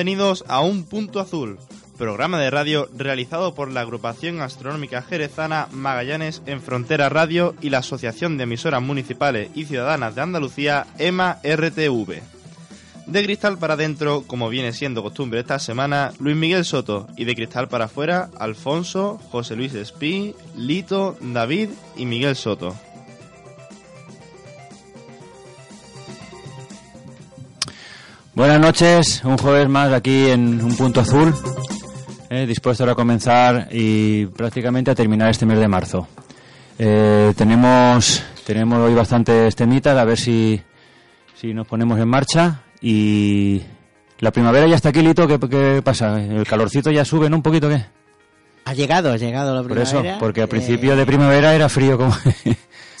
Bienvenidos a Un Punto Azul, programa de radio realizado por la agrupación astronómica jerezana Magallanes en Frontera Radio y la Asociación de Emisoras Municipales y Ciudadanas de Andalucía, EMA RTV. De cristal para adentro, como viene siendo costumbre esta semana, Luis Miguel Soto. Y de cristal para afuera, Alfonso, José Luis Espí, Lito, David y Miguel Soto. Buenas noches, un jueves más aquí en Un Punto Azul, eh, dispuesto a comenzar y prácticamente a terminar este mes de marzo. Eh, tenemos, tenemos hoy bastantes temitas, a ver si, si nos ponemos en marcha y la primavera ya está aquí, Lito, ¿qué, qué pasa? ¿El calorcito ya sube, ¿no? Un poquito, ¿qué? Ha llegado, ha llegado la Por primavera. eso, porque al Eh, principio de primavera era frío como...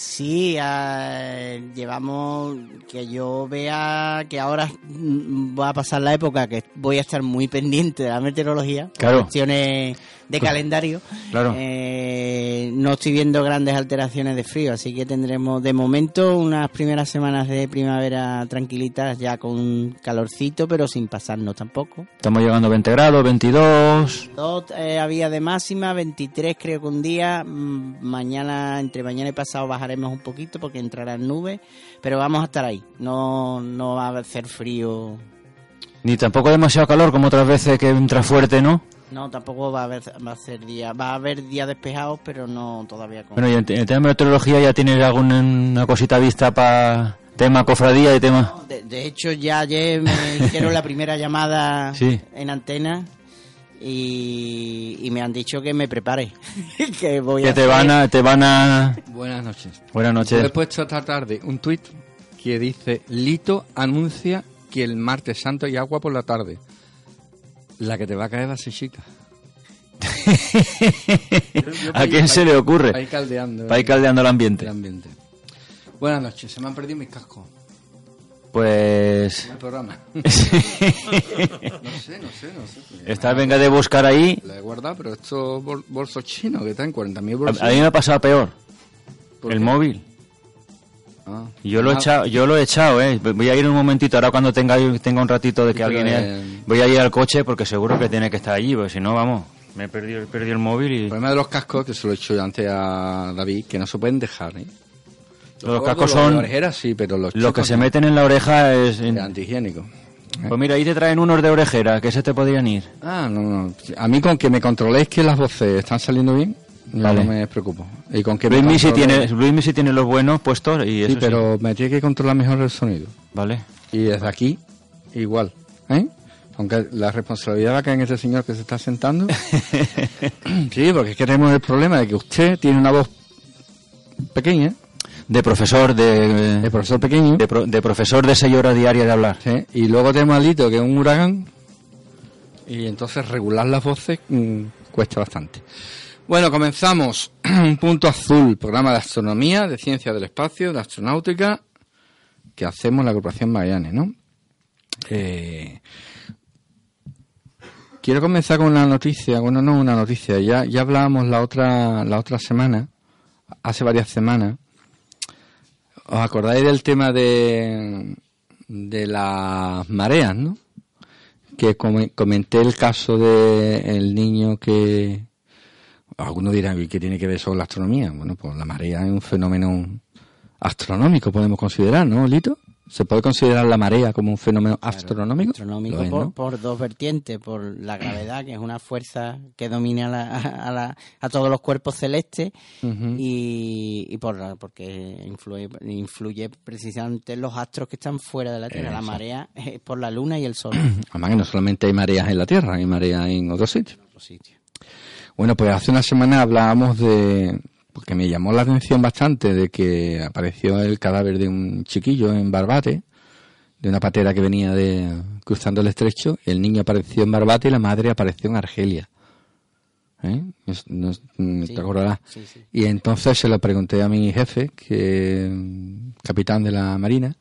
Sí, ah, llevamos que yo vea que ahora mm, va a pasar la época que voy a estar muy pendiente de la meteorología, por cuestiones de calendario. Claro. Eh, no estoy viendo grandes alteraciones de frío, así que tendremos de momento unas primeras semanas de primavera tranquilitas ya con calorcito, pero sin pasarnos tampoco. Estamos llegando a 20 grados, 22... Dos eh, había de máxima, 23 creo que un día. mm, Mañana, entre mañana y pasado bajaremos un poquito porque entrarán nubes, pero vamos a estar ahí. No, no va a hacer frío. Ni tampoco demasiado calor como otras veces que entra fuerte, ¿no? No, tampoco va a haber, va a ser día, va a haber días despejados, pero no todavía con. Bueno, y en, el tema de meteorología ya tienes alguna cosita vista para tema cofradía y tema... de, de hecho, ya ayer me hicieron la primera llamada Sí. en antena y, y me han dicho que me prepare, que voy Que a te hacer- van a... Te van a... Buenas noches. Buenas Yo he noches. puesto esta tarde un tuit que dice Lito anuncia que el martes santo hay agua por la tarde. La que te va a caer va a ser chica. ¿A quién se le ocurre? Ahí caldeando. Para ir caldeando el ambiente. el ambiente. Buenas noches. Se me han perdido mis cascos. Pues... El programa. no sé, no sé, no sé. Esta venga de buscar ahí... La he guardado, pero estos bol- bolsos chinos que están 40.000 A, bolsos. a mí me ha pasado peor. ¿Por El qué? móvil. Ah. Yo lo he Ah, echado, yo lo he echado, eh. Voy a ir un momentito ahora cuando tenga tenga un ratito de que alguien eh, voy a ir al coche porque seguro que tiene que estar allí, porque si no, vamos, me he perdido, he perdido el móvil y El problema de los cascos, que se lo he hecho yo antes a David, que no se pueden dejar, ¿eh? Los cascos los son orejeras, sí, pero los lo que se meten en la oreja es Es antihigiénico. pues mira, ahí te traen unos de orejera que se te podrían ir. Ah, no, no. A mí con que me controléis que las voces están saliendo bien, Vale. no me preocupo. Y con que Luis me Misi controléis- tiene Luis Misi tiene los buenos puestos y eso Sí, pero me tiene que controlar mejor el sonido. vale. Y desde aquí, igual. ¿eh? Aunque la responsabilidad va a caer en ese señor que se está sentando. sí, porque es que tenemos el problema de que usted tiene una voz pequeña, De profesor de de profesor pequeño, de, pro- de profesor de seis horas diarias de hablar. ¿sí? y luego tenemos a Lito, que es un huracán, y entonces regular las voces mm, cuesta bastante. Bueno, comenzamos. un punto azul, programa de astronomía, de ciencia del espacio, de astronáutica, que hacemos en la Corporación Magallanes, ¿no? Eh, quiero comenzar con una noticia, bueno, no una noticia, ya, ya hablábamos la otra, la otra semana, hace varias semanas. ¿Os acordáis del tema de, de las mareas, no? Que come- comenté el caso de el niño que algunos dirán ¿y qué tiene que ver eso con la astronomía. Bueno, pues la marea es un fenómeno astronómico, podemos considerar, ¿no, Lito? ¿Se puede considerar la marea como un fenómeno astronómico? astronómico es, por, ¿no? por dos vertientes, por la gravedad, que es una fuerza que domina a, la- a, la- a todos los cuerpos celestes, y, y por porque influye, influye precisamente en los astros que están fuera de la Tierra. La marea es por la Luna y el Sol. Además que no solamente hay mareas en la Tierra, hay mareas en otros sitios. en otros sitios. Bueno, pues hace una semana hablábamos de, porque me llamó la atención bastante, de que apareció el cadáver de un chiquillo en Barbate, de una patera que venía de cruzando el estrecho, el niño apareció en Barbate y la madre apareció en Argelia. ¿Eh? No mm, Sí. ¿Te acordarás? Sí, sí. Y entonces se lo pregunté a mi jefe, que capitán de la Marina,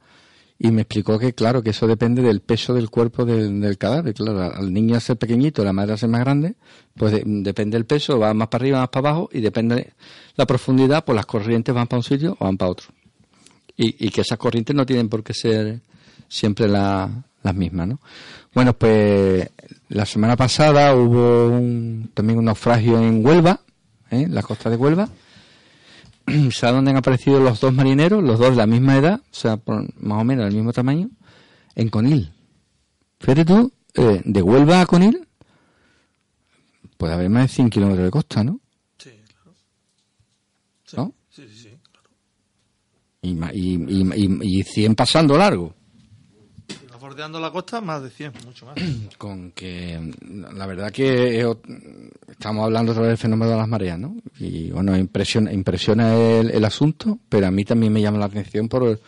y me explicó que, claro, que eso depende del peso del cuerpo del, del cadáver. Claro, al niño ser pequeñito, la madre ser más grande, pues de- depende del peso, va más para arriba, más para abajo, y depende la profundidad, pues las corrientes van para un sitio o van para otro. Y, y que esas corrientes no tienen por qué ser siempre la, las mismas, ¿no? Bueno, pues la semana pasada hubo un- también un naufragio en Huelva, ¿eh? en la costa de Huelva. ¿Sabes dónde han aparecido los dos marineros? Los dos de la misma edad, o sea, por- más o menos del mismo tamaño, en Conil. Fíjate tú, eh, de Huelva a Conil, puede haber más de 100 kilómetros de costa, ¿no? Sí, claro. Sí, ¿No? sí, sí, sí, claro. Y, y, y 100 pasando largo. Bordeando la costa, más de 100, mucho más. Con que la verdad que ot- estamos hablando otra vez del fenómeno de las mareas, ¿no? Y bueno, impresiona, impresiona el, asunto, pero a mí también me llama la atención por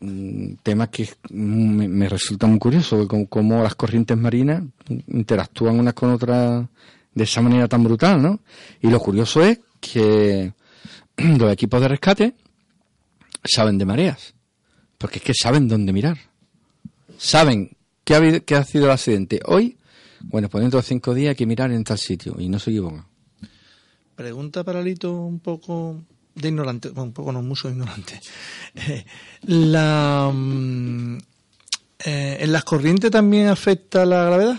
mm, temas que mm, me, resulta muy curioso, como, cómo las corrientes marinas interactúan unas con otras de esa manera tan brutal, ¿no? Y lo curioso es que los equipos de rescate saben de mareas, porque es que saben dónde mirar saben que ha, habido- que ha sido el accidente hoy, bueno, pues dentro de cinco días hay que mirar en tal sitio y no se equivocan. Pregunta para Lito un poco de ignorante, bueno, un poco no mucho ignorante. Eh, la, mm, eh, ¿En las corrientes también afecta la gravedad?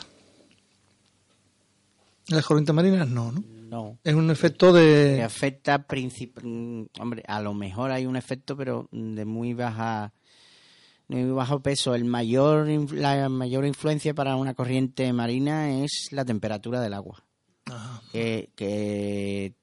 ¿En las corrientes marinas? No, ¿no? No. Es un efecto Que de... afecta princip- mm, hombre, a lo mejor hay un efecto, pero de muy baja muy bajo peso. El mayor la mayor influencia para una corriente marina es la temperatura del agua, Ajá. que, que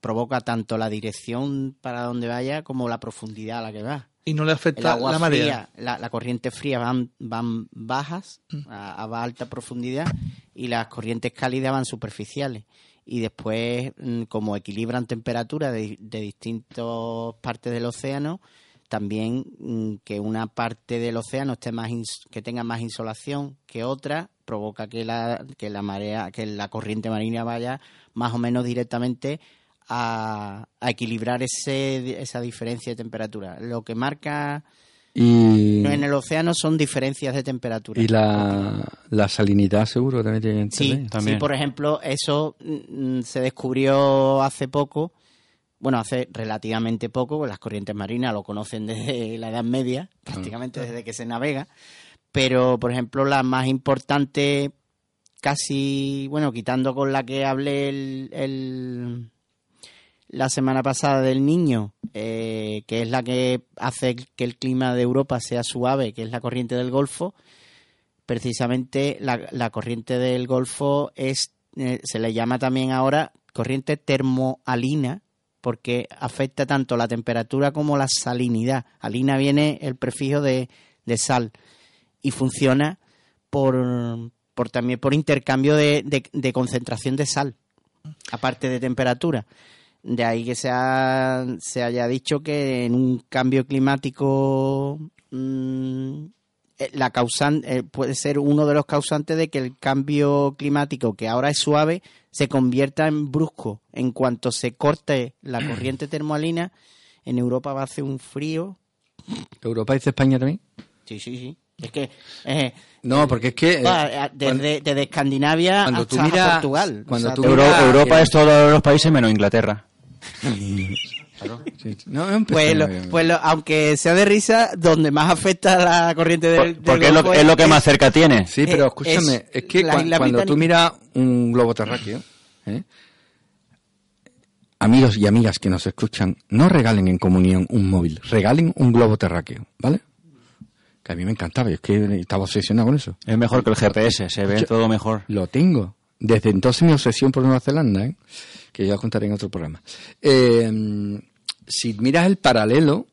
provoca tanto la dirección para donde vaya como la profundidad a la que va. Y no le El afecta agua la marea. fría, la, la corriente fría van, van bajas Mm. a, a alta profundidad y las corrientes cálidas van superficiales. Y después, mm, como equilibran temperatura de, de distintas partes del océano, también mm, que una parte del océano esté más ins- que tenga más insolación que otra provoca que la que la marea que la corriente marina vaya más o menos directamente a, a equilibrar ese, esa diferencia de temperatura. Lo que marca Y, en el océano son diferencias de temperatura. y la, la salinidad seguro también tiene que Sí, sí, por ejemplo, eso mm, se descubrió hace poco, bueno, hace relativamente poco, pues las corrientes marinas lo conocen desde la Edad Media, prácticamente desde que se navega, pero, por ejemplo, la más importante, casi, bueno, quitando con la que hablé el, el- la semana pasada del niño, eh, que es la que hace que el clima de Europa sea suave, que es la corriente del Golfo, precisamente la, la corriente del Golfo es eh, se le llama también ahora corriente termoalina porque afecta tanto la temperatura como la salinidad. Alina viene el prefijo de, de sal y funciona por, por también por intercambio de, de- concentración de sal, aparte de temperatura. De ahí que se, se haya dicho que en un cambio climático mm, la causan, eh, puede ser uno de los causantes de que el cambio climático, que ahora es suave, se convierta en brusco. En cuanto se corte la corriente termoalina, en Europa va a hacer un frío. ¿Europa dice España también? Sí, sí, sí. Es que eh, No, porque es que... eh, desde, desde Escandinavia cuando hasta tú miras- Portugal. cuando tú Euro- Europa es todos los países menos Inglaterra. sí, sí. No, Pues, lo- pues lo- aunque sea de risa, donde más afecta la corriente del, del Porque es lo, es lo que más cerca tiene. Sí, pero escúchame, es es, que la cua- isla cuando tú miras un globo terráqueo, ¿eh? amigos y amigas que nos escuchan, no regalen en comunión un móvil, regalen un globo terráqueo, ¿vale? Que a mí me encantaba, yo es que estaba obsesionado con eso. Es mejor que el GPS, se ve Yo- todo mejor. Lo tengo. Desde entonces mi obsesión por Nueva Zelanda, ¿eh? que ya contaré en otro programa. Eh, si miras el paralelo,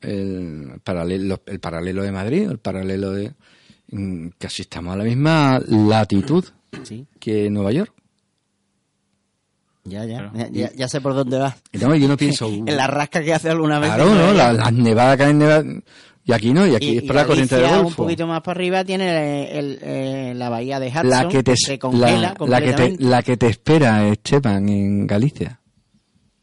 el paralelo, el paralelo de Madrid, el paralelo de... mm, Casi estamos a la misma latitud Sí, que Nueva York. ya, ya, Claro. ya, ya- ya sé por dónde vas. No, yo no pienso... uh, En la rasca que hace alguna vez. claro, ¿no? La- Las nevadas que hay nevadas... Y aquí no, y aquí Y- es y para la corriente del Galicia, un Golfo. poquito más para arriba tiene el- el- eh, la bahía de Hudson, La que te, se congela la, la que te, la que te espera, Esteban, en Galicia.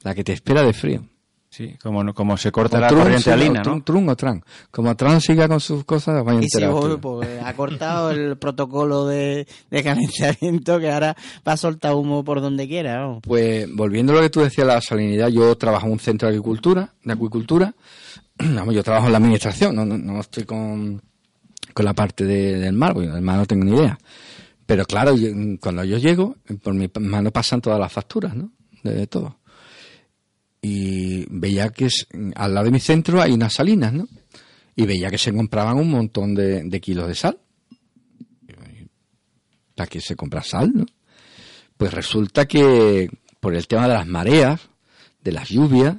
La que te espera de frío. Sí, como, como se corta O la Trump, corriente alina, ¿no? Trump o Trump. Como Trump siga con sus cosas, vaya a Y si tú. pues, ha cortado el protocolo de, de calentamiento que ahora va a soltar humo por donde quiera. vamos. Pues volviendo a lo que tú decías, la salinidad, yo trabajo en un centro de agricultura, de acuicultura. Vamos, yo trabajo en la administración, no, no, no estoy con, con la parte de- del mar, bueno, del mar no tengo ni idea. Pero claro, yo- cuando yo llego, por mi mano pasan todas las facturas, ¿no? De, de todo. Y veía que es- al lado de mi centro hay unas salinas, ¿no? Y veía que se compraban un montón de, de kilos de sal. ¿Para qué se compra sal, no? Pues resulta que por el tema de las mareas, de las lluvias,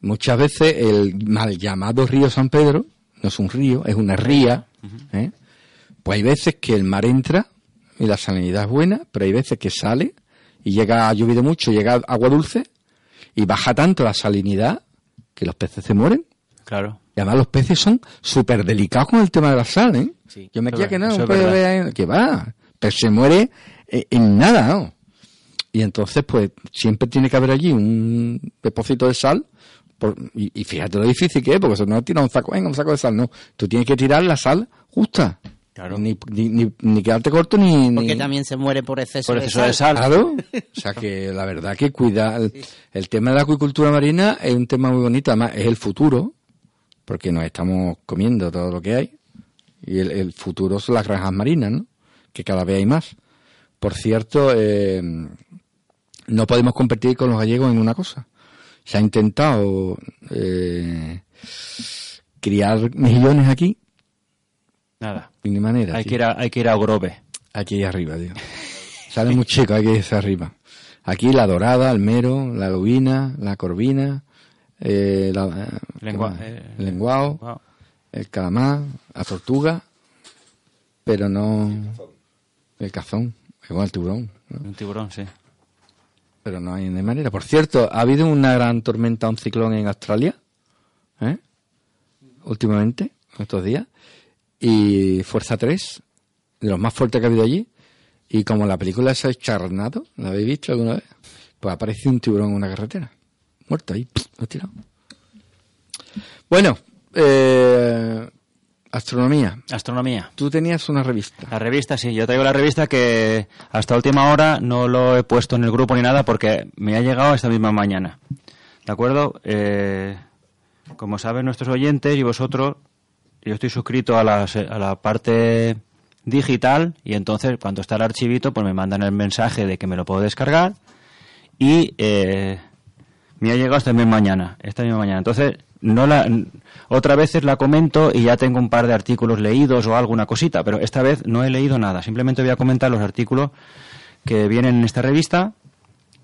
muchas veces el mal llamado río San Pedro, no es un río, es una ría, ¿eh? pues hay veces que el mar entra y la salinidad es buena, pero hay veces que sale y llega, ha llovido mucho, llega agua dulce y baja tanto la salinidad que los peces se mueren. Claro. Y además los peces son súper delicados con el tema de la sal, ¿eh? Sí, Yo me es que no, un pez de- que va, pero se muere eh, en nada, ¿no? Y entonces, pues, siempre tiene que haber allí un depósito de sal, por- y, y fíjate lo difícil que es, porque eso no tira un saco, venga, un saco de sal, no. Tú tienes que tirar la sal justa. Claro. Ni, ni, ni, ni quedarte corto, ni... Porque ni- también se muere por exceso, Por exceso de sal. Claro. O sea que la verdad que cuida el, el tema de la acuicultura marina es un tema muy bonito, además es el futuro, porque nos estamos comiendo todo lo que hay. Y el, el futuro son las granjas marinas, ¿no? Que cada vez hay más. Por cierto, eh, no podemos competir con los gallegos en una cosa. Se ha intentado eh, criar mejillones aquí, Nada. ni manera. Hay tío. que, ir a, hay que ir a Grove. Aquí arriba, tío. Sale muy chico, hay que irse arriba. Aquí la dorada, el mero, la lubina, la corvina, eh, la, eh, Lengua- ¿qué más? eh, el lenguao, el calamar, la tortuga, pero no el cazón, igual el tiburón, ¿no? Un tiburón, sí. pero no hay de manera. Por cierto, ha habido una gran tormenta, un ciclón en Australia, ¿eh? últimamente, estos días, y Fuerza 3, de los más fuertes que ha habido allí, y como la película esa es Charnado, ¿la habéis visto alguna vez? Pues aparece un tiburón en una carretera, muerto ahí, lo ha tirado. Bueno, eh, astronomía. Astronomía. Tú tenías una revista. La revista, sí. Yo traigo la revista que hasta última hora no lo he puesto en el grupo ni nada porque me ha llegado esta misma mañana. ¿De acuerdo? Eh, como saben nuestros oyentes y vosotros, yo estoy suscrito a la, a la parte digital y entonces cuando está el archivito pues me mandan el mensaje de que me lo puedo descargar y eh, me ha llegado esta misma mañana, esta misma mañana. Entonces, no la, otra veces la comento y ya tengo un par de artículos leídos o alguna cosita, pero esta vez no he leído nada. Simplemente voy a comentar los artículos que vienen en esta revista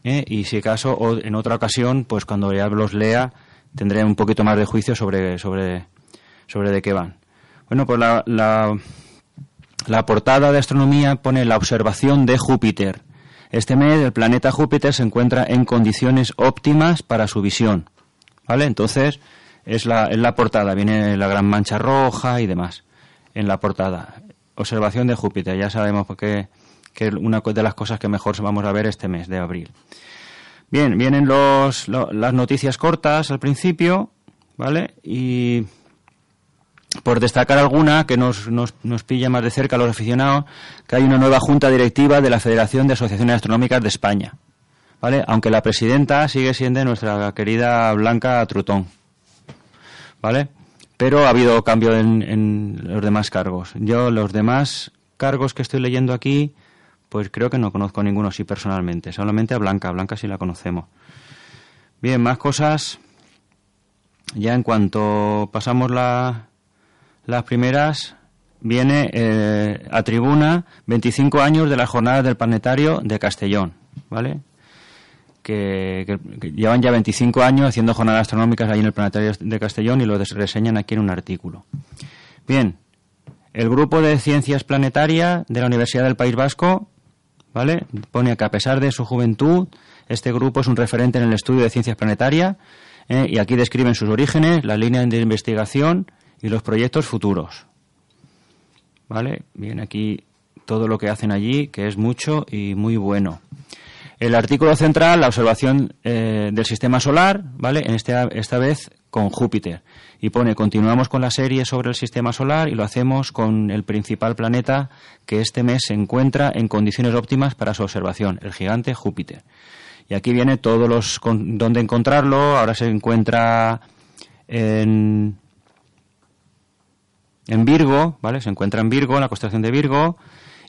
¿eh? y si acaso en otra ocasión, pues cuando ya los lea, tendré un poquito más de juicio sobre, sobre, sobre de qué van. Bueno, pues la, la, la portada de astronomía pone la observación de Júpiter. Este mes el planeta Júpiter se encuentra en condiciones óptimas para su visión. ¿Vale? Entonces, es la, es la portada, viene la gran mancha roja y demás en la portada. Observación de Júpiter, ya sabemos que, que es una de las cosas que mejor vamos a ver este mes de abril. Bien, vienen los, lo- las noticias cortas al principio, ¿vale? Y por destacar alguna que nos, nos, nos pilla más de cerca a los aficionados, que hay una nueva junta directiva de la Federación de Asociaciones Astronómicas de España, ¿vale? Aunque la presidenta sigue siendo nuestra querida Blanca Trutón, ¿vale? Pero ha habido cambio en, los demás cargos. Yo los demás cargos que estoy leyendo aquí, pues creo que no conozco ninguno así personalmente, solamente a Blanca, Blanca sí la conocemos. Bien, más cosas. Ya en cuanto pasamos la, las primeras, viene eh, a tribuna 25 años de las jornadas del planetario de Castellón, ¿vale? Que, llevan ya 25 años haciendo jornadas astronómicas ahí en el planetario de Castellón y lo reseñan aquí en un artículo. Bien, el grupo de ciencias planetarias de la Universidad del País Vasco, ¿vale? Pone que a pesar de su juventud, este grupo es un referente en el estudio de ciencias planetarias ¿eh? y aquí describen sus orígenes, las líneas de investigación y los proyectos futuros. ¿Vale? Bien, aquí todo lo que hacen allí, que es mucho y muy bueno. El artículo central, la observación eh, del sistema solar, ¿vale? En este, esta vez con Júpiter. Y pone, continuamos con la serie sobre el sistema solar y lo hacemos con el principal planeta que este mes se encuentra en condiciones óptimas para su observación, el gigante Júpiter. Y aquí viene todos los con, encontrarlo. Ahora se encuentra en en Virgo, ¿vale? Se encuentra en Virgo, en la constelación de Virgo,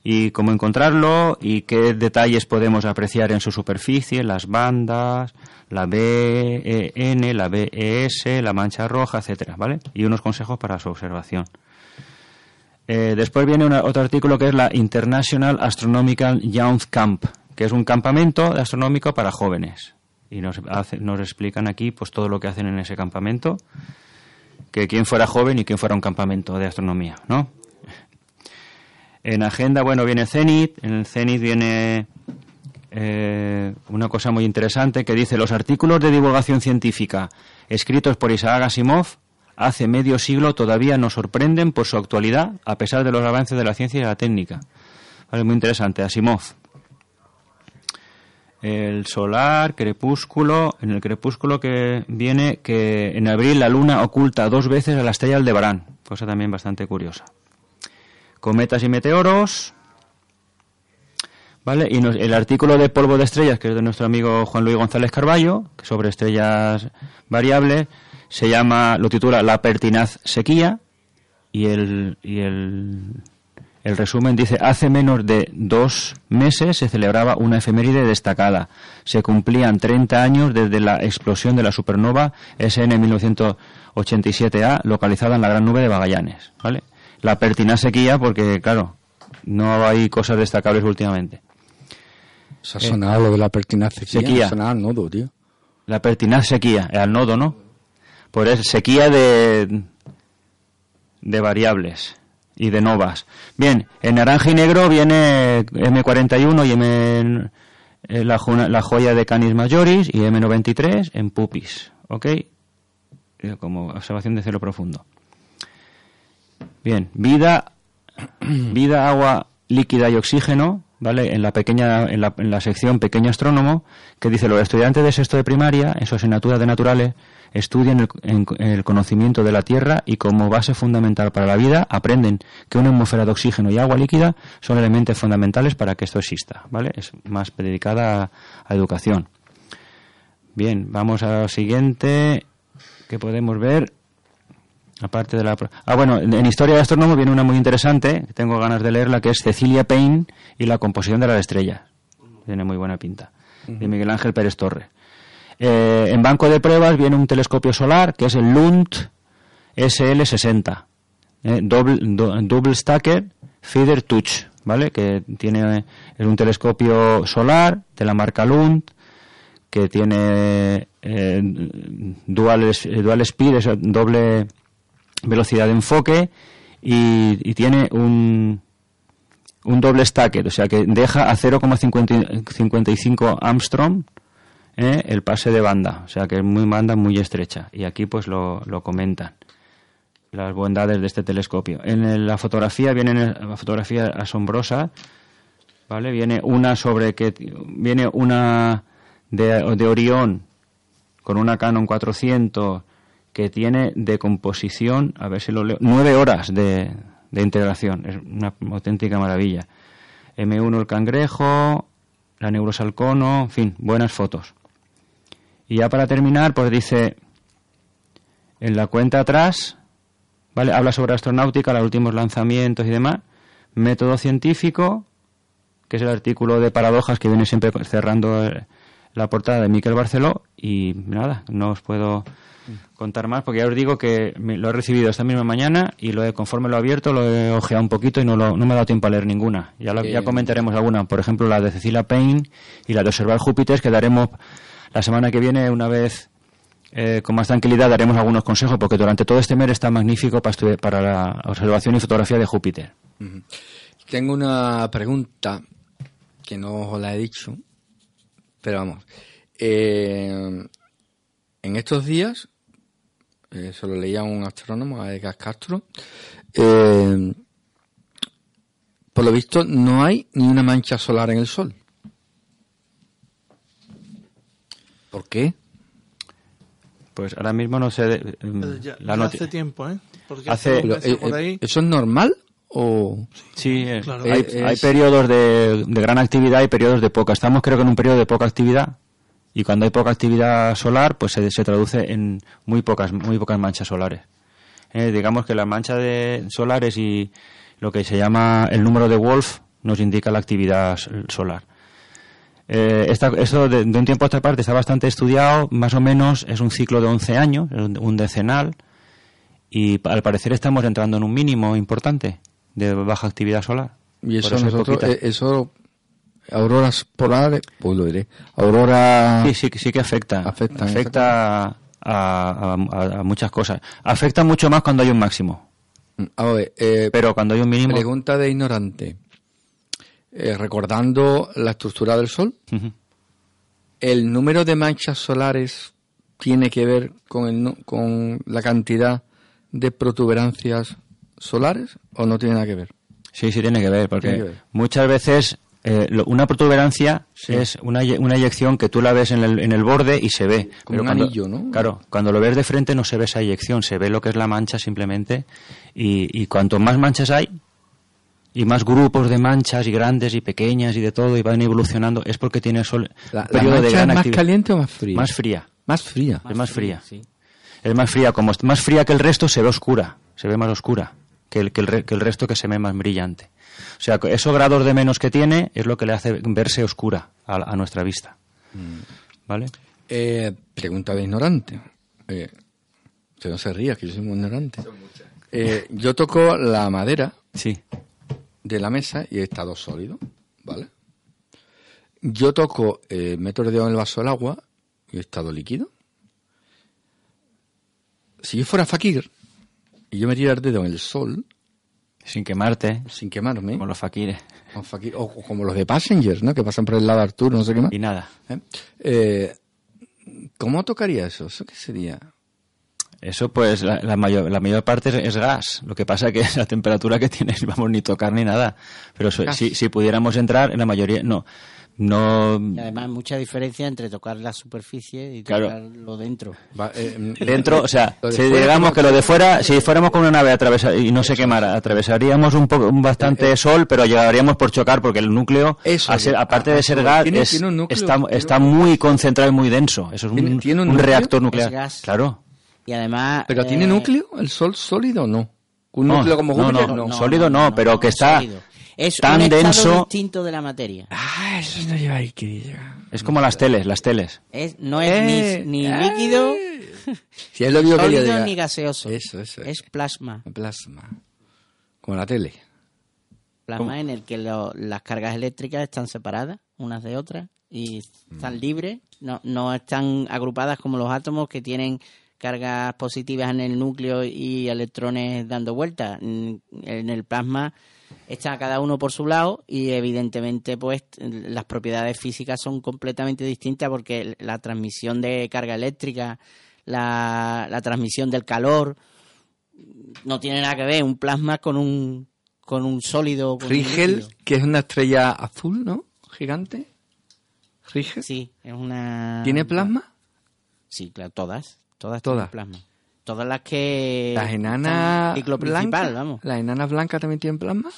y cómo encontrarlo y qué detalles podemos apreciar en su superficie, las bandas, la BEN, la BES, la mancha roja, etcétera, ¿vale? Y unos consejos para su observación. Eh, después viene otro artículo que es la International Astronomical Young Camp, que es un campamento astronómico para jóvenes. Y nos, nos explican aquí pues todo lo que hacen en ese campamento, que quien fuera joven y quien fuera un campamento de astronomía, ¿no? En agenda, bueno, viene Zenit. En el Zenit viene eh, una cosa muy interesante que dice los artículos de divulgación científica escritos por Isaac Asimov hace medio siglo todavía nos sorprenden por su actualidad a pesar de los avances de la ciencia y la técnica. Vale, muy interesante. Asimov. El solar, crepúsculo. En el crepúsculo que viene que en abril la luna oculta dos veces a la estrella Aldebarán. Cosa también bastante curiosa cometas y meteoros. ¿Vale? Y el artículo de polvo de estrellas, que es de nuestro amigo Juan Luis González Carballo, sobre estrellas variables, se llama, lo titula La pertinaz sequía, y el, y el, el resumen dice, hace menos de dos meses se celebraba una efeméride destacada. Se cumplían 30 años desde la explosión de la supernova SN 1987A, localizada en la Gran Nube de Magallanes. ¿vale? la pertinaz sequía porque, claro, no hay cosas destacables últimamente. Se ha sonado lo de la pertinaz sequía. sequía. Ha al nodo, tío. La pertinaz sequía, al nodo, ¿no? Pues es sequía de, de variables y de novas. Bien, en naranja y negro viene M41 y M, eh, la, la joya de Canis Majoris y M93 en pupis, ¿ok? Eh, como observación de cielo profundo. Bien, vida, vida, agua líquida y oxígeno, ¿vale? En la pequeña, en la, en la sección pequeño astrónomo, que dice los estudiantes de sexto de primaria, en su asignatura de naturales, estudian el, el, conocimiento de la Tierra y como base fundamental para la vida aprenden que una atmósfera de oxígeno y agua líquida son elementos fundamentales para que esto exista, ¿vale? Es más dedicada a, a educación. Bien, vamos a lo siguiente que podemos ver. Aparte de la... Ah, bueno, en Historia de Astrónomo viene una muy interesante, que tengo ganas de leerla, que es Cecilia Payne y la composición de las estrellas. Tiene muy buena pinta. De Miguel Ángel Pérez Torre. Eh, en banco de pruebas viene un telescopio solar, que es el Lund SL60. Eh, double, double Stacker Feeder Touch, ¿vale? Que tiene, es un telescopio solar de la marca Lund, que tiene eh, dual, dual speed, es doble velocidad de enfoque y, tiene un, un doble stacker, o sea que deja a 0,55 Armstrong ¿eh? el pase de banda, o sea que es muy banda muy estrecha. Y aquí pues lo, lo comentan las bondades de este telescopio. En la fotografía viene la fotografía asombrosa, ¿vale? Viene una sobre que viene una de, de Orión con una Canon 400 que tiene de composición, a ver si lo leo, nueve horas de, de integración. Es una auténtica maravilla. M1 el cangrejo, la neurosalcono, en fin, buenas fotos. Y ya para terminar, pues dice, en la cuenta atrás, ¿vale? Habla sobre astronáutica, los últimos lanzamientos y demás. Método científico, que es el artículo de paradojas que viene siempre cerrando la portada de Miquel Barceló. Y nada, no os puedo contar más, porque ya os digo que lo he recibido esta misma mañana y lo he, conforme lo he abierto lo he ojeado un poquito y no, no me ha dado tiempo a leer ninguna. Ya, ya comentaremos alguna, por ejemplo la de Cecilia Payne y la de Observar Júpiter, que daremos la semana que viene una vez eh, con más tranquilidad daremos algunos consejos, porque durante todo este mes está magnífico para, para la observación y fotografía de Júpiter. Tengo una pregunta que no os la he dicho, pero vamos. Eh, en estos días eh, se lo leía un astrónomo, a Edgar Castro, por lo visto no hay ni una mancha solar en el Sol. ¿Por qué? Pues ahora mismo no sé. la hace tiempo, ¿eh? hace, eh, ¿Eso es normal? O... Sí, hay, periodos de, de, gran actividad y periodos de poca. Estamos creo que en un periodo de poca actividad y cuando hay poca actividad solar, pues se, se traduce en muy pocas, muy pocas manchas solares. Eh, digamos que las manchas de solares y lo que se llama el número de Wolf nos indica la actividad solar. Eh, esto de, de un tiempo a esta parte está bastante estudiado, más o menos es un ciclo de 11 años, un, un decenal, y al parecer estamos entrando en un mínimo importante de baja actividad solar. Y eso hay nosotros, eh, eso, auroras polares, pues lo diré, aurora... Sí, sí, que- sí que afecta. Afectan, Afecta a, a- a- a muchas cosas. Afecta mucho más cuando hay un máximo. A ver, eh, Pero cuando hay un mínimo... pregunta de ignorante. Eh, recordando la estructura del Sol. ¿el número de manchas solares tiene que ver con, el, con la cantidad de protuberancias solares o no tiene nada que ver? Sí, sí tiene que ver, porque Tiene que ver. muchas veces eh, lo- una protuberancia Sí. es una, una eyección que tú la ves en el, en el borde y se ve. Como un cuando- anillo, ¿no? Claro, cuando lo ves de frente no se ve esa eyección, se ve lo que es la mancha simplemente. Y, y cuanto más manchas hay, y más grupos de manchas y grandes y pequeñas y de todo, y van evolucionando, es porque tiene el sol ¿La, un la de gran es más caliente o más fría? Más fría. Más fría. es más fría. Sí. Es más fría. Como es más fría que el resto, se ve oscura. Se ve más oscura que el, que el, re- que el resto que se ve más brillante. O sea, que esos grados de menos que tiene es lo que le hace verse oscura a, a nuestra vista. ¿Vale? Eh, pregunta de ignorante. Eh, usted no se ría, que yo soy muy ignorante. Eh, yo toco la madera Sí. De la mesa y he estado sólido, ¿vale? Yo toco, eh, meto el dedo en el vaso del agua y he estado líquido. Si yo fuera fakir y yo metiera el dedo en el sol Sin quemarte, sin quemarme, como los faquires. o, fakir- o- o como los de Passengers, ¿no? Que pasan por el lado de Arturo, no sé qué más. Y nada. ¿eh? Eh, ¿Cómo tocaría eso? ¿Eso qué sería? Eso, pues, la, la mayor, la mayor parte es, es gas. Lo que pasa que la temperatura que tienes, vamos, ni tocar ni nada. Pero eso, si, si pudiéramos entrar, en la mayoría, no. No. Y además mucha diferencia entre tocar la superficie y Claro. tocarlo dentro. Va, eh, Dentro, o sea, de si digamos que lo de fuera, si fuéramos con una nave atravesa- y no se quemara, atravesaríamos un poco, un bastante de sol, pero llegaríamos por chocar porque el núcleo, Eso, ser- aparte a de ser gas, Tiene- es- tiene un núcleo, está, muy concentrado y muy denso. Eso es un, ¿Tiene- tiene un reactor nuclear. Es gas. Claro. Y además... ¿Pero eh, tiene núcleo? ¿El sol sólido o no? ¿Un No, núcleo como no, Júpiter? no, sólido no, pero que está sólido. es tan un estado denso- distinto de la materia. Ah, eso no lleva ahí que diga. Es como las teles, las teles. Es, no es Eh, ni, ni eh. líquido, Si es lo digo que yo sólido ni gaseoso. Eso, eso. Es plasma. Plasma. Como la tele. Plasma en el que lo- las cargas eléctricas están separadas unas de otras y Mm. están libres, no, no están agrupadas como los átomos que tienen cargas positivas en el núcleo y electrones dando vueltas. En el plasma está cada uno por su lado y evidentemente pues las propiedades físicas son completamente distintas porque la transmisión de carga eléctrica, la, la transmisión del calor no tiene nada que ver un plasma con un con un sólido con Rigel, que es una estrella azul, ¿no? Gigante. Rigel. Sí, es una ¿Tiene plasma? Sí, claro, todas, todas, Todas. plasma. Todas las que Las enanas ciclo principal, vamos. ¿Las enanas blancas también tienen plasma?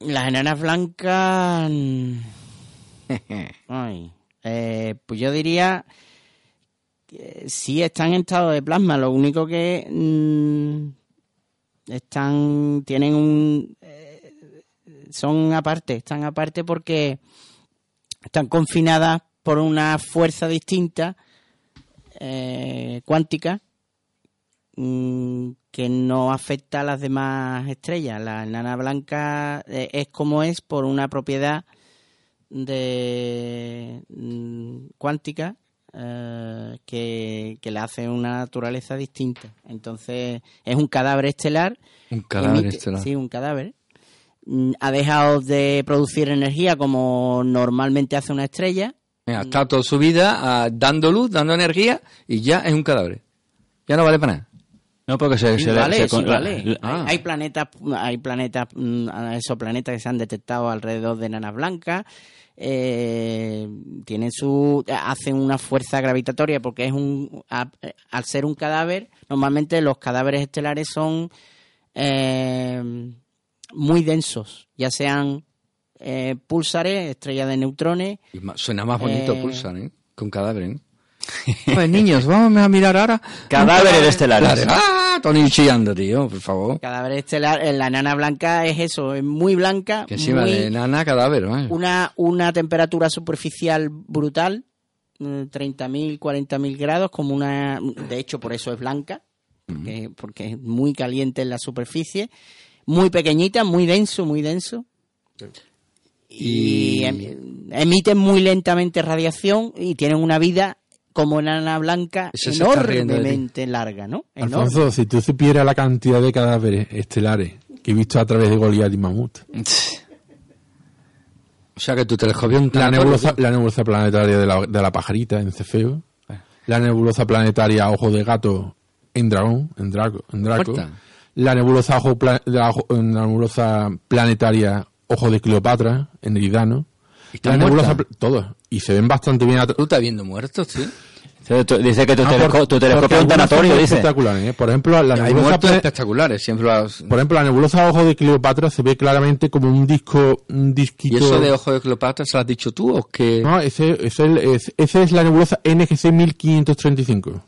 Las enanas blancas. Ay, eh, pues yo diría que sí están en estado de plasma. Lo único que mm, están tienen un eh, son aparte, están aparte porque están confinadas por una fuerza distinta eh, cuántica mm, que no afecta a las demás estrellas. La enana blanca eh, es como es por una propiedad de mm, cuántica eh, que, que le hace una naturaleza distinta. Entonces es un cadáver estelar. Un cadáver emite- estelar. Sí, un cadáver. Mm, Ha dejado de producir energía como normalmente hace una estrella. Mira, está toda su vida ah, dando luz, dando energía y ya es un cadáver. Ya no vale para nada. No, porque se, Sí, se vale, se sí, vale. Ah. Hay, hay planetas, hay planetas, mm, exoplanetas que se han detectado alrededor de enanas blancas. eh, tienen su, hacen una fuerza gravitatoria porque es un, a- al ser un cadáver, normalmente los cadáveres estelares son eh, muy densos, ya sean eh, púlsares, estrellas de neutrones, suena más bonito Eh. pulsar, ¿eh? Que un cadáver, ¿eh? Pues niños, vamos a mirar ahora. Cadáveres estelares. ¡Ah! Tony chillando, tío, por favor. Cadáver estelar, eh, la enana blanca es eso, es muy blanca, Que encima muy- de nana cadáver, ¿eh? una, una temperatura superficial brutal, eh, 30.000, 40.000 grados, como una... De hecho, por eso es blanca, porque, porque es muy caliente en la superficie, muy pequeñita, muy denso, muy denso. Y, Y- em- emiten muy lentamente radiación y tienen una vida como enana blanca enormemente larga, ¿no? Enorme. Alfonso, si tú supieras la cantidad de cadáveres estelares que he visto a través de Goliath y Mamut, O sea que tu telescopio la nebulosa, la nebulosa planetaria de la, de la pajarita en Cefeo, la nebulosa planetaria Ojo de Gato en Dragón, en Draco, en Draco. La nebulosa, ojo, pla- de la, ojo- la nebulosa planetaria Ojo de Cleopatra en Eridano, ¿Y están la nebulosa, muertas? pl- todas, y se ven bastante bien ¿Tú estás viendo muertos, tío? Dice que tu, Ah, telesco- por- tu porque telescopio es un tanatorio, dice. espectaculares, ¿eh? Por ejemplo, la Hay nebulosa espectaculares, siempre por ejemplo, la nebulosa Ojo de Cleopatra se ve claramente como un disco, un disquito. ¿Y eso de ojo de Cleopatra se lo has dicho tú o qué? No, ese, ese, es el- es- ese es la nebulosa NGC 1535.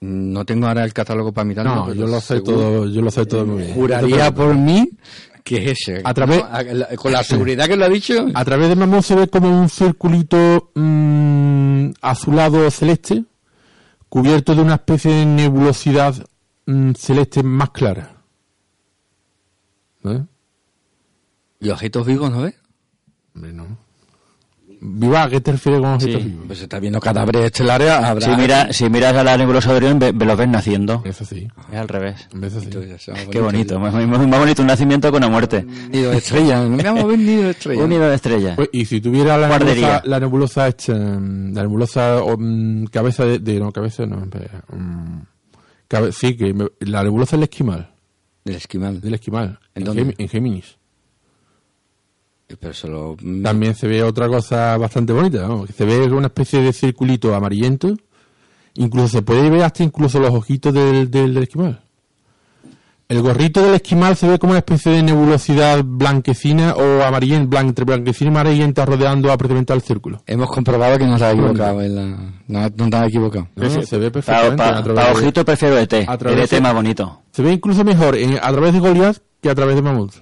No tengo ahora el catálogo para mirarlo. No, yo lo sé seguro- todo, yo lo sé todo muy bien. Juraría por mí que es ese. A través- No, con la seguridad que lo ha dicho. A través de Mamón se ve como un circulito mm, azulado celeste, cubierto de una especie de nebulosidad mm, celeste más clara. ¿Eh? ¿Y ojitos vivos no ves? Hombre, no. Viva, ¿a qué te refieres con objetos Sí. vivos? Pues se está viendo cadáveres estelares, habrá... Si, mira, si miras a la nebulosa de Orión, ve- ve- los ves naciendo. Eso sí, Es al revés. de sí. Entonces, eso, Qué bonito. Más, bonito un nacimiento que una muerte. Nido de estrella. Vamos a ver nido de estrella. Un nido de estrella. Pues, y si tuviera la Guardería. nebulosa, la nebulosa la nebulosa mm, cabeza de, de- no cabeza no mm, cabe- sí que me- la nebulosa del esquimal Del esquimal. del esquimal ¿En en, dónde? En Géminis Pero también se ve otra cosa bastante bonita se ve una especie de circulito amarillento incluso se puede ver hasta incluso los ojitos del, del, del esquimal el gorrito del esquimal se ve como una especie de nebulosidad blanquecina o amarillenta, blan- entre blanquecina y amarillenta rodeando aproximadamente al círculo. Hemos comprobado que no se ha equivocado. En la... No, no te has equivocado. No, no, se ve Para perfectamente. a través de- ojito prefiero ET. a El través ET más bonito. Se ve incluso mejor en- a través de Goliath que a través de Mammoth.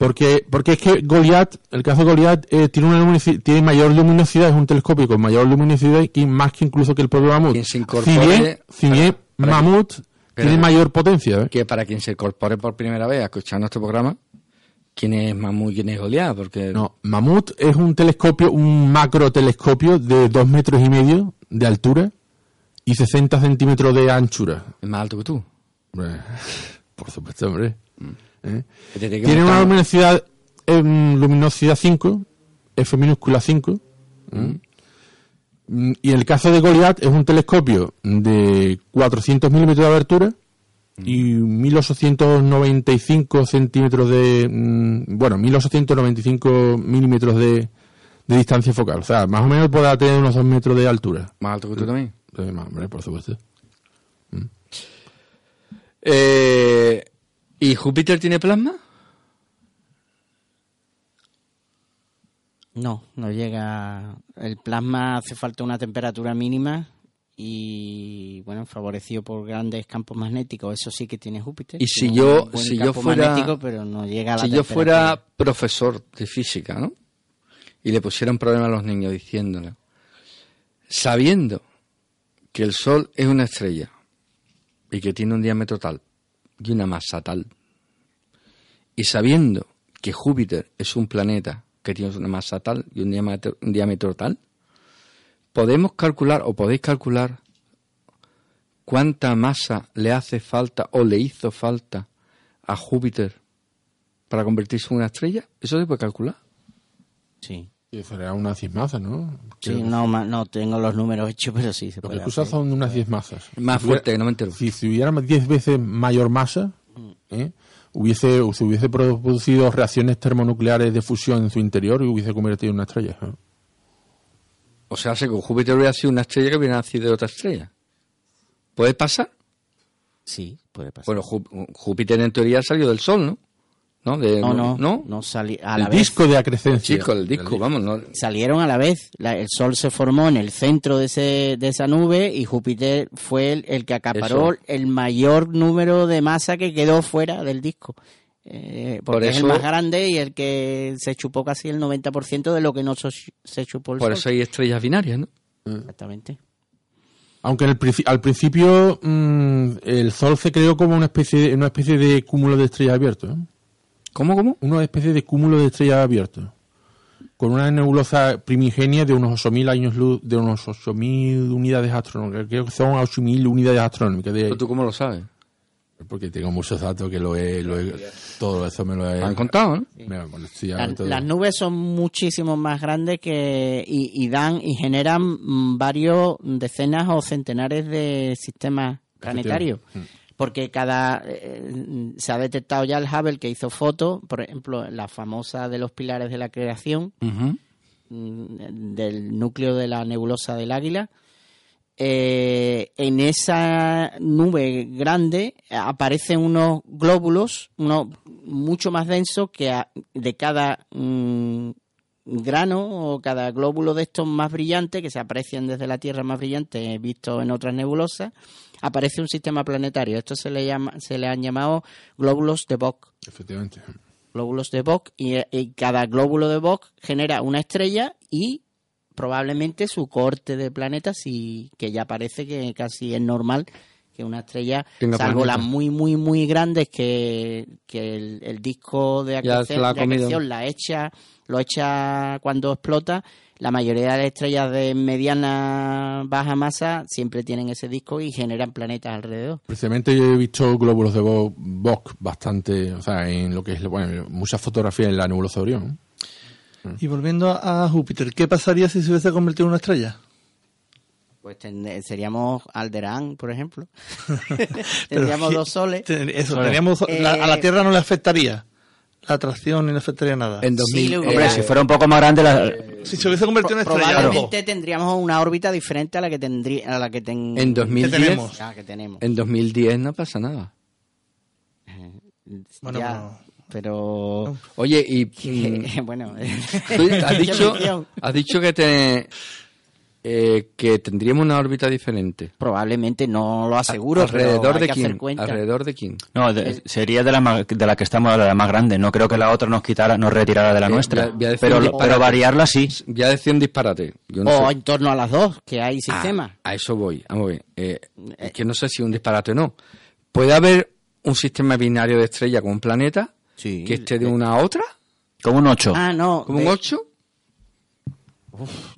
Porque, porque es que Goliath, el caso de Goliath, eh, tiene una tiene mayor luminosidad, es un telescopio con mayor luminosidad y más que incluso que el propio Mammoth. Quien se Si incorpore- bien, si bien Mammoth tiene mayor potencia. ¿eh? Que para quien se incorpore por primera vez a escuchar nuestro programa, ¿quién es Mamú y quién es Goliat? Porque No, Mammoth es un telescopio, un macro telescopio de dos metros y medio de altura y 60 centímetros de anchura. es más alto que tú. Por supuesto, hombre. ¿Eh? Tiene una luminosidad, em, luminosidad 5, F minúscula 5. ¿eh? Mm, Y en el caso de Goliath es un telescopio de 400 milímetros de abertura y 1895 centímetros de. mm, Bueno, 1895 milímetros de, de distancia focal. O sea, más o menos podrá tener unos 2 metros de altura. Más alto que tú también. Eh, más, hombre, por supuesto. Eh, ¿Y Júpiter tiene plasma? No, no llega. El plasma hace falta una temperatura mínima y, bueno, favorecido por grandes campos magnéticos. Eso sí que tiene Júpiter. Y si yo- si yo fuera- magnético, pero no llega a la Si yo fuera profesor de física, ¿no? Y le pusiera un problema a los niños diciéndole, sabiendo que el Sol es una estrella y que tiene un diámetro tal y una masa tal, y sabiendo que Júpiter es un planeta que tiene una masa tal y un diámetro, un diámetro tal, podemos calcular o podéis calcular cuánta masa le hace falta o le hizo falta a Júpiter para convertirse en una estrella. Eso se puede calcular. Sí. Y será unas 10 masas, ¿no? Sí, no, ma- no tengo los números hechos, pero sí se Lo que puede escuchas hacer. son unas 10 masas. Más Si fuerte, tuviera- que no me entero. Si, si hubiera 10 veces mayor masa, ¿eh? hubiese, se hubiese producido reacciones termonucleares de fusión en su interior y hubiese convertido en una estrella. ¿eh? O sea, si con Júpiter hubiera sido una estrella que hubiera nacido de otra estrella. ¿Puede pasar? Sí, puede pasar. Bueno, Jú- Júpiter en teoría salió del Sol, ¿no? ¿No? De, No, no, ¿no? no, sali- a la El vez. disco de acrescencia. Chico, el disco, vamos, no. salieron a la vez. La- el Sol se formó en el centro de, ese, de esa nube y Júpiter fue el, el que acaparó Eso. el mayor número de masa que quedó fuera del disco. Eh, porque Por es el más grande y el que se chupó casi el 90% de lo que no so- se chupó el Por Sol. eso hay estrellas binarias, ¿no? Exactamente. Aunque en el al principio mm, el Sol se creó como una especie de, una especie de cúmulo de estrellas abiertos. ¿eh? ¿Cómo, cómo? Una especie de cúmulo de estrellas abiertos. Con una nebulosa primigenia de unos 8.000 años luz, de unos 8.000 unidades astronómicas. Creo que son 8.000 unidades astronómicas. De, ¿Pero ¿Tú cómo lo sabes? porque tengo muchos datos que lo he, lo he- todo eso me lo he... ¿Lo han contado, no? sí, Las, nubes son muchísimo más grandes que y, y dan y generan mm, varios decenas o centenares de sistemas planetarios. Porque cada eh, se ha detectado ya el Hubble que hizo fotos, por ejemplo, la famosa de los pilares de la creación, mm, del núcleo de la nebulosa del Águila. Eh, en esa nube grande eh, aparecen unos glóbulos unos mucho más densos que a- de cada mm, grano o cada glóbulo de estos más brillantes que se aprecian desde la Tierra más brillantes visto en otras nebulosas aparece un sistema planetario. Esto se le llama se le han llamado glóbulos de Bock. Efectivamente. glóbulos de Bock y, y cada glóbulo de Bock genera una estrella y probablemente su corte de planetas y que ya parece que casi es normal que una estrella, Tenga salvo las muy muy muy grandes que, que el, el disco de acreción, la de acreción la echa lo echa cuando explota la mayoría de las estrellas de mediana baja masa siempre tienen ese disco y generan planetas alrededor Precisamente yo he visto glóbulos de Bo- Bock bastante, o sea, en lo que es, bueno, muchas fotografías en la nebulosa de Orión. Y volviendo a Júpiter, ¿qué pasaría si se hubiese convertido en una estrella? Pues ten- seríamos Alderaan, por ejemplo. Tendríamos dos soles. Ten- Eso, la- a la Eh, Tierra no le afectaría la atracción ni le afectaría nada. En Sí, 2000. le Hombre, Eh, si fuera un poco más grande, la- Si se hubiese convertido en estrella, Probablemente tendríamos una órbita diferente a la que tendría a la que ten- En ¿qué 2010. tenemos? Ah, que tenemos. En 2010 no pasa nada. Bueno, Ya, pero Oye, y. mm, bueno, has, dicho, has dicho que te eh, que tendríamos una órbita diferente. Probablemente, no lo aseguro. Alrededor, de hay alrededor de King. No, de, sería de la, más, de la que estamos, de la más grande. No creo que la otra nos quitara, nos retirara de la eh, nuestra. Pero, pero, variarla sí. Ya decía un disparate. O en torno a las dos, que hay sistemas. Ah, a eso voy. Vamos a ver. Eh, eh, es que no sé si un disparate o no. Puede haber un sistema binario de estrella con un planeta que esté de eh. una a otra. Como un 8. Ah. Como un 8.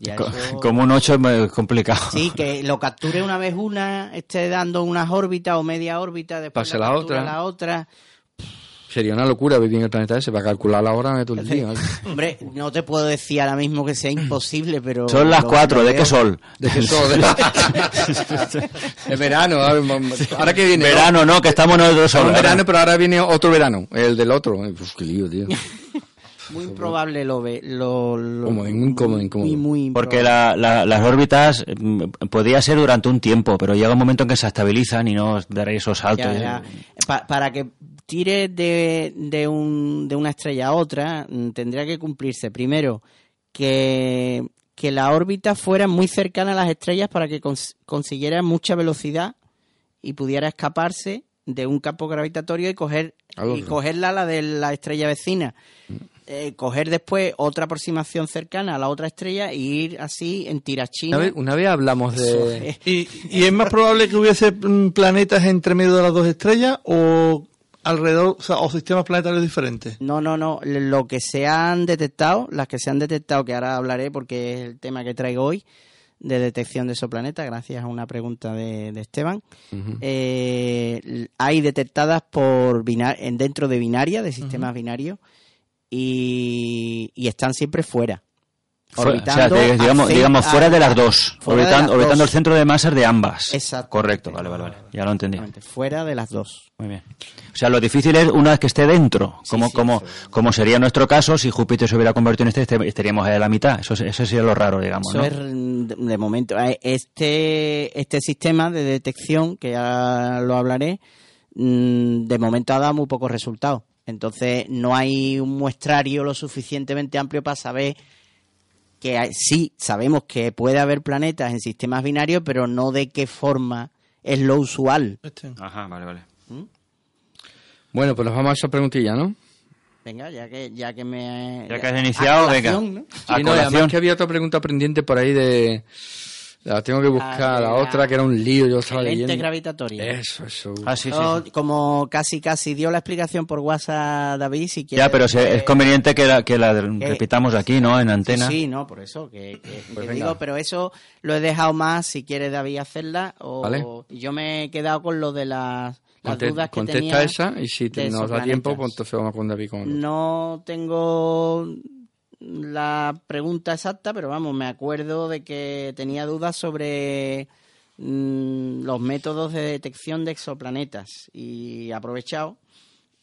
Eso... Como un 8 es complicado. Sí, que lo capture una vez una, esté dando unas órbitas o media órbita, después Pase la, otra. la otra. Sería una locura vivir en el planeta ese para calcular la hora de todo el día. Hombre, no te puedo decir ahora mismo que sea imposible, pero... Son las cuatro, ¿de qué sol? ¿De qué sol? es verano, ahora que viene... Verano, no, que estamos en otro sol. verano, pero ahora viene otro verano, el del otro. Uf, qué lío, tío. Muy improbable lo ve. Lo, lo- Como en- incómodo, incómodo. Muy, muy Porque la- la- las órbitas mm, podía ser durante un tiempo, pero llega un momento en que se estabilizan y no daréis esos saltos. Ya, ya. Pa- para que tire de, de, un, de una estrella a otra, mm, tendría que cumplirse primero que, que la órbita fuera muy cercana a las estrellas para que cons- consiguiera mucha velocidad y pudiera escaparse de un campo gravitatorio y coger y a la de la estrella vecina. Eh, coger después otra aproximación cercana a la otra estrella e ir así en Una tirachina. vez, una vez hablamos de... ¿Y, y es más probable que hubiese mm, planetas entre medio de las dos estrellas o alrededor, o, sea, o sistemas planetarios diferentes? No, no, no. Lo que se han detectado, las que se han detectado, que ahora hablaré porque es el tema que traigo hoy, de detección de exoplanetas, gracias a una pregunta de, de Esteban, eh, hay detectadas por bina- en dentro de binaria, de sistemas binarios, y, y están siempre fuera. Orbitando o sea, digamos, digamos fuera de las dos, fuera de orbitando, las orbitando el centro de masas de ambas. Exactamente. Correcto, vale, vale, vale. Ya lo entendí. Fuera de las dos. Muy bien. O sea, lo difícil es una vez que esté dentro, como, sí, como, como sería nuestro caso, si Júpiter se hubiera convertido en este, este- estaríamos a la mitad. Eso, es- eso sería lo raro, digamos. Eso ¿no? es mm, de de momento. eh, Este, este sistema de detección, que ya lo hablaré, mm, de momento ha dado muy pocos resultados. Entonces no hay un muestrario lo suficientemente amplio para saber que hay- sí, sabemos que puede haber planetas en sistemas binarios, pero no de qué forma es lo usual. Este. Ajá, vale, vale. Bueno, pues nos vamos a esa preguntilla, ¿no? Venga, ya que ya que me Ya que has iniciado, a venga. ¿no? A Sí, no, además que había otra pregunta pendiente por ahí de... La tengo que buscar, Ah, la la- otra que era un lío, yo estaba Lente leyendo. gravitatoria. Eso, eso. Ah, sí, sí, Yo, sí. Como casi casi dio la explicación por WhatsApp David, si quiere. Ya, pero es conveniente que la, que la que- repitamos aquí, ¿no? En antena. Sí, no, por eso, que, que- que venga. digo, pero eso lo he dejado más si quiere David hacerla o Vale. yo me he quedado con lo de las, las Conte- dudas que contesta tenía. esa y si nos da tiempo, pues entonces vamos con David con No tengo la pregunta exacta, pero vamos, me acuerdo de que tenía dudas sobre mm, los métodos de detección de exoplanetas y aprovechado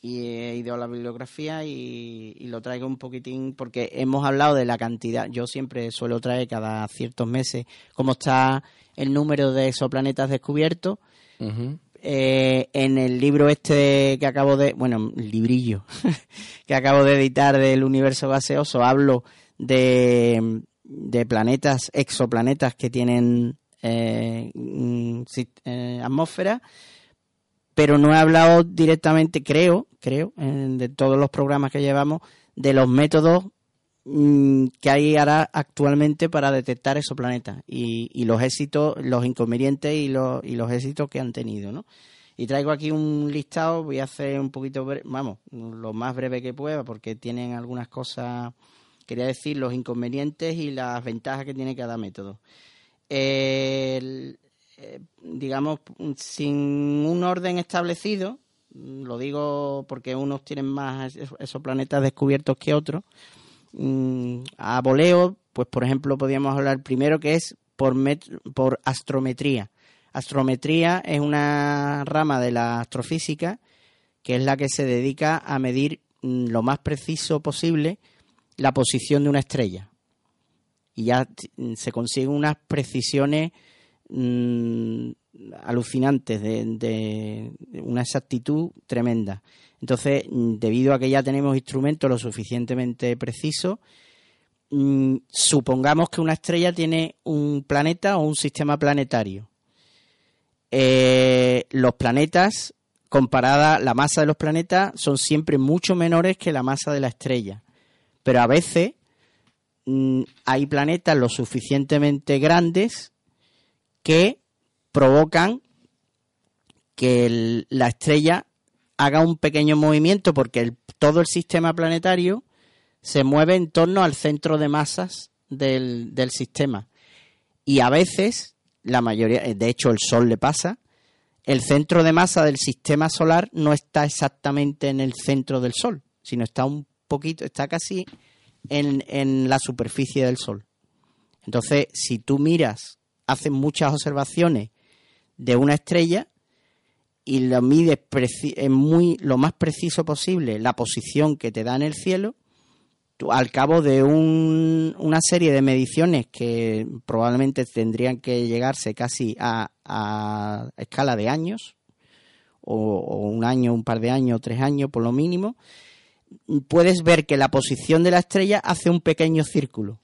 y he ido a la bibliografía y, lo traigo un poquitín porque hemos hablado de la cantidad, yo siempre suelo traer cada ciertos meses cómo está el número de exoplanetas descubiertos Ujú. Eh, en el libro este que acabo de, bueno, librillo que acabo de editar del universo gaseoso, hablo de, de planetas, exoplanetas que tienen eh, eh, atmósfera, pero no he hablado directamente, creo, creo, de todos los programas que llevamos, de los métodos que hay ahora actualmente para detectar esos planetas y, y los éxitos, los inconvenientes y los, y los éxitos que han tenido, ¿no? Y traigo aquí un listado, voy a hacer un poquito, vamos, lo más breve que pueda, porque tienen algunas cosas, quería decir, los inconvenientes y las ventajas que tiene cada método. Eh, digamos, sin un orden establecido, mm, lo digo porque unos tienen más es- esos planetas descubiertos que otros, mm, a voleo, pues por ejemplo podríamos hablar primero que es por, por astrometría. Astrometría es una rama de la astrofísica que es la que se dedica a medir mm, lo más preciso posible la posición de una estrella. Y ya se consiguen unas precisiones mm, alucinantes, de, una exactitud tremenda. Entonces, mm, debido a que ya tenemos instrumentos lo suficientemente precisos, mm, supongamos que una estrella tiene un planeta o un sistema planetario. Eh, los planetas, comparada la masa de los planetas, son siempre mucho menores que la masa de la estrella. Pero a veces hay planetas lo suficientemente grandes que provocan que la estrella haga un pequeño movimiento porque todo el sistema planetario se mueve en torno al centro de masas del, del sistema. Y a veces, la mayoría, eh, de hecho el Sol le pasa, el centro de masa del sistema solar no está exactamente en el centro del Sol, sino está un poquito, está casi en, en la superficie del Sol. Entonces, si tú miras, haces muchas observaciones de una estrella y lo mides muy, lo más preciso posible la posición que te da en el cielo, tú, al cabo de un- una serie de mediciones que probablemente tendrían que llegarse casi a, a escala de años, o, o un año, un par de años, tres años por lo mínimo, puedes ver que la posición de la estrella hace un pequeño círculo.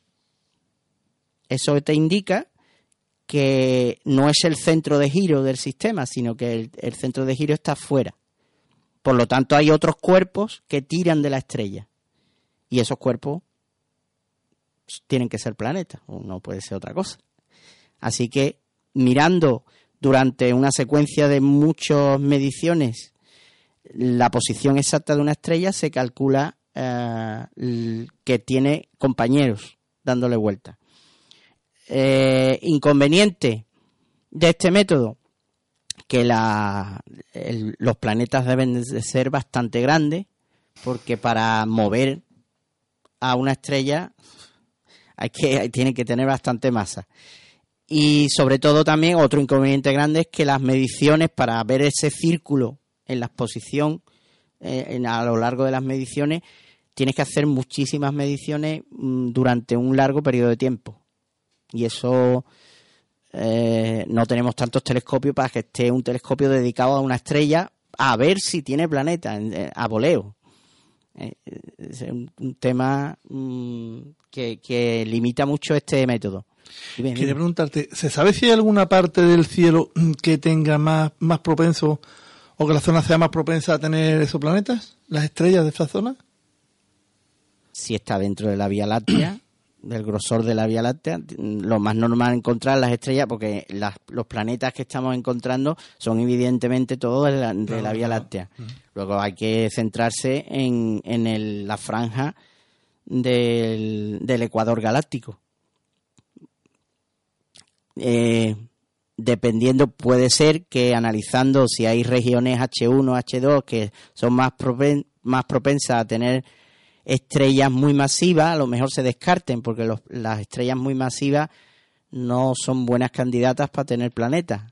Eso te indica que no es el centro de giro del sistema, sino que el, centro de giro está fuera. Por lo tanto, hay otros cuerpos que tiran de la estrella. Y esos cuerpos tienen que ser planetas, no puede ser otra cosa. Así que mirando durante una secuencia de muchas mediciones la posición exacta de una estrella, se calcula eh, que tiene compañeros dándole vuelta. Eh, inconveniente de este método, que la- los planetas deben de ser bastante grandes, porque para mover a una estrella hay que, tiene que tener bastante masa. Y sobre todo también otro inconveniente grande es que las mediciones para ver ese círculo en la exposición eh, en- a lo largo de las mediciones tienes que hacer muchísimas mediciones mm, durante un largo periodo de tiempo. Y eso eh, no tenemos tantos telescopios para que esté un telescopio dedicado a una estrella a ver si tiene planeta eh, a voleo. Eh, Es un, un tema mm, que, que limita mucho este método. Quería preguntarte, ¿se sabe si hay alguna parte del cielo mm, que tenga más, más propenso o que la zona sea más propensa a tener esos planetas? ¿Las estrellas de esa zona? si está dentro de la Vía Láctea, del grosor de la Vía Láctea, lo más normal encontrar las estrellas, porque las- los planetas que estamos encontrando son evidentemente todos de la, de la Vía Láctea. Luego hay que centrarse en, en el- la franja del, del Ecuador galáctico. Eh, dependiendo, puede ser que analizando si hay regiones H1, H2 que son más, propen- más propensas a tener estrellas muy masivas, a lo mejor se descarten, porque los- las estrellas muy masivas no son buenas candidatas para tener planetas.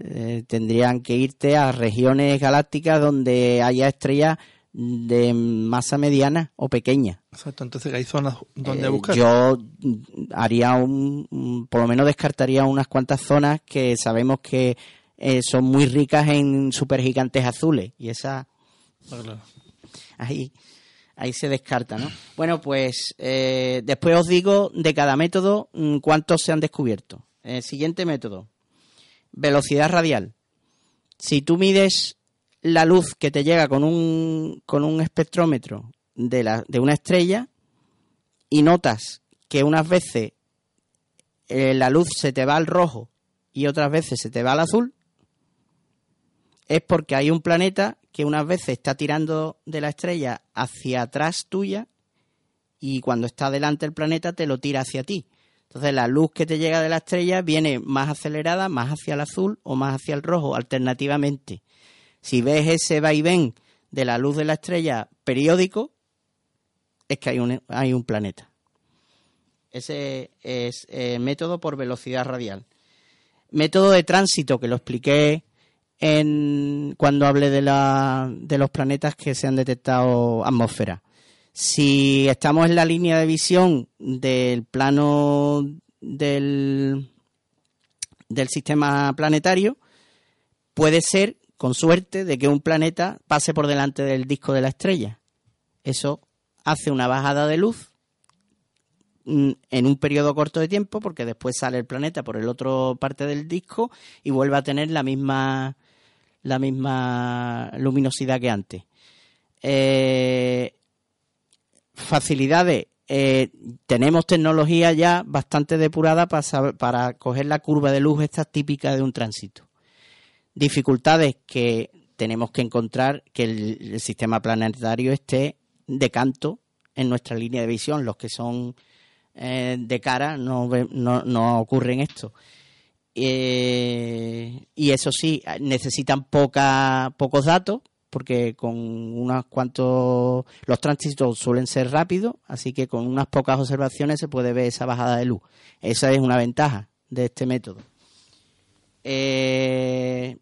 Eh, tendrían que irte a regiones galácticas donde haya estrellas de masa mediana o pequeña. Exacto, entonces hay zonas donde Eh, buscar. Yo mm, haría un, un- por lo menos descartaría unas cuantas zonas que sabemos que eh, son muy ricas en supergigantes azules y esa Ah, claro. ahí ahí se descarta, ¿no? Bueno, pues eh, después os digo de cada método mm, cuántos se han descubierto. El siguiente método, velocidad radial. Si tú mides la luz que te llega con un, con un espectrómetro de, la, de una estrella y notas que unas veces eh, la luz se te va al rojo y otras veces se te va al azul, es porque hay un planeta que unas veces está tirando de la estrella hacia atrás tuya y cuando está delante el planeta te lo tira hacia ti. Entonces la luz que te llega de la estrella viene más acelerada, más hacia el azul o más hacia el rojo, alternativamente. Si ves ese vaivén de la luz de la estrella periódico, es que hay un, hay un planeta. Ese es el método por velocidad radial. Método de tránsito, que lo expliqué en, cuando hablé de, la, de los planetas que se han detectado atmósfera. Si estamos en la línea de visión del plano del, del sistema planetario, puede ser, con suerte, de que un planeta pase por delante del disco de la estrella. Eso hace una bajada de luz mm, en un periodo corto de tiempo, porque después sale el planeta por el otro parte del disco y vuelve a tener la misma la misma luminosidad que antes. Eh, facilidades. Eh, tenemos tecnología ya bastante depurada para, saber- para coger la curva de luz esta típica de un tránsito. Dificultades que tenemos que encontrar que el, sistema planetario esté de canto en nuestra línea de visión. Los que son eh, de cara no, no, no ocurren esto. Eh, y eso sí, necesitan poca, pocos datos, porque con unos cuantos. Los tránsitos suelen ser rápidos, así que con unas pocas observaciones se puede ver esa bajada de luz. Esa es una ventaja de este método. Eh,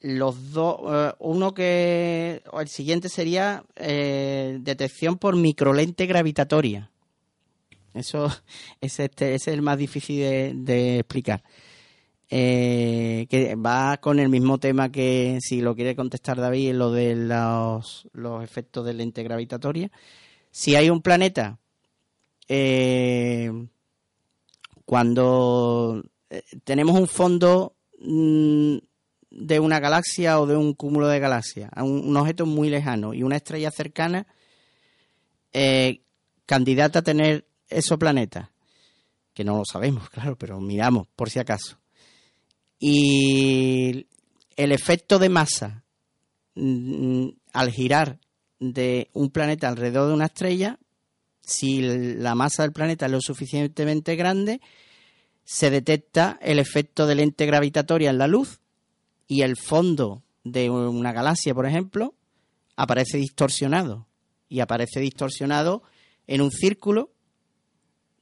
los dos. eh, uno que. El siguiente sería detección por microlente gravitatoria. Eso es, este, es el más difícil de, explicar. Eh, que va con el mismo tema que, si lo quiere contestar David, lo de los, los efectos de lente gravitatoria. Si hay un planeta, eh, cuando eh, tenemos un fondo mm, de una galaxia o de un cúmulo de galaxias, un, un objeto muy lejano y una estrella cercana, eh, candidata a tener esos planetas, que no lo sabemos, claro, pero miramos por si acaso. Y el efecto de masa mm, al girar de un planeta alrededor de una estrella, si la masa del planeta es lo suficientemente grande, se detecta el efecto de lente gravitatoria en la luz y el fondo de una galaxia, por ejemplo, aparece distorsionado. Y aparece distorsionado en un círculo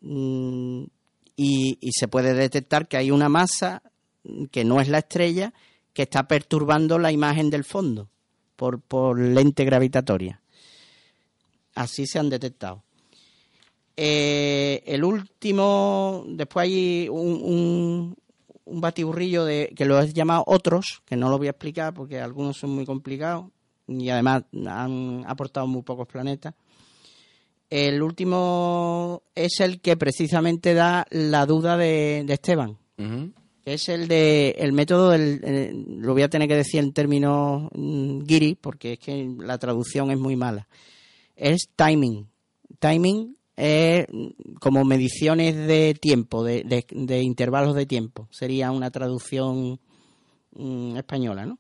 y, y se puede detectar que hay una masa mm, que no es la estrella que está perturbando la imagen del fondo por, por lente gravitatoria. Así se han detectado. Eh, el último, después hay un, un, un batiburrillo de, que lo he llamado otros, que no lo voy a explicar porque algunos son muy complicados. y además han aportado muy pocos planetas. El último es el que precisamente da la duda de, de Esteban, que es el de el método del eh, lo voy a tener que decir en términos mm, guiri porque es que la traducción es muy mala. Es timing. Timing es mm, como mediciones de tiempo, de, de- de intervalos de tiempo. Sería una traducción mm, española, ¿no?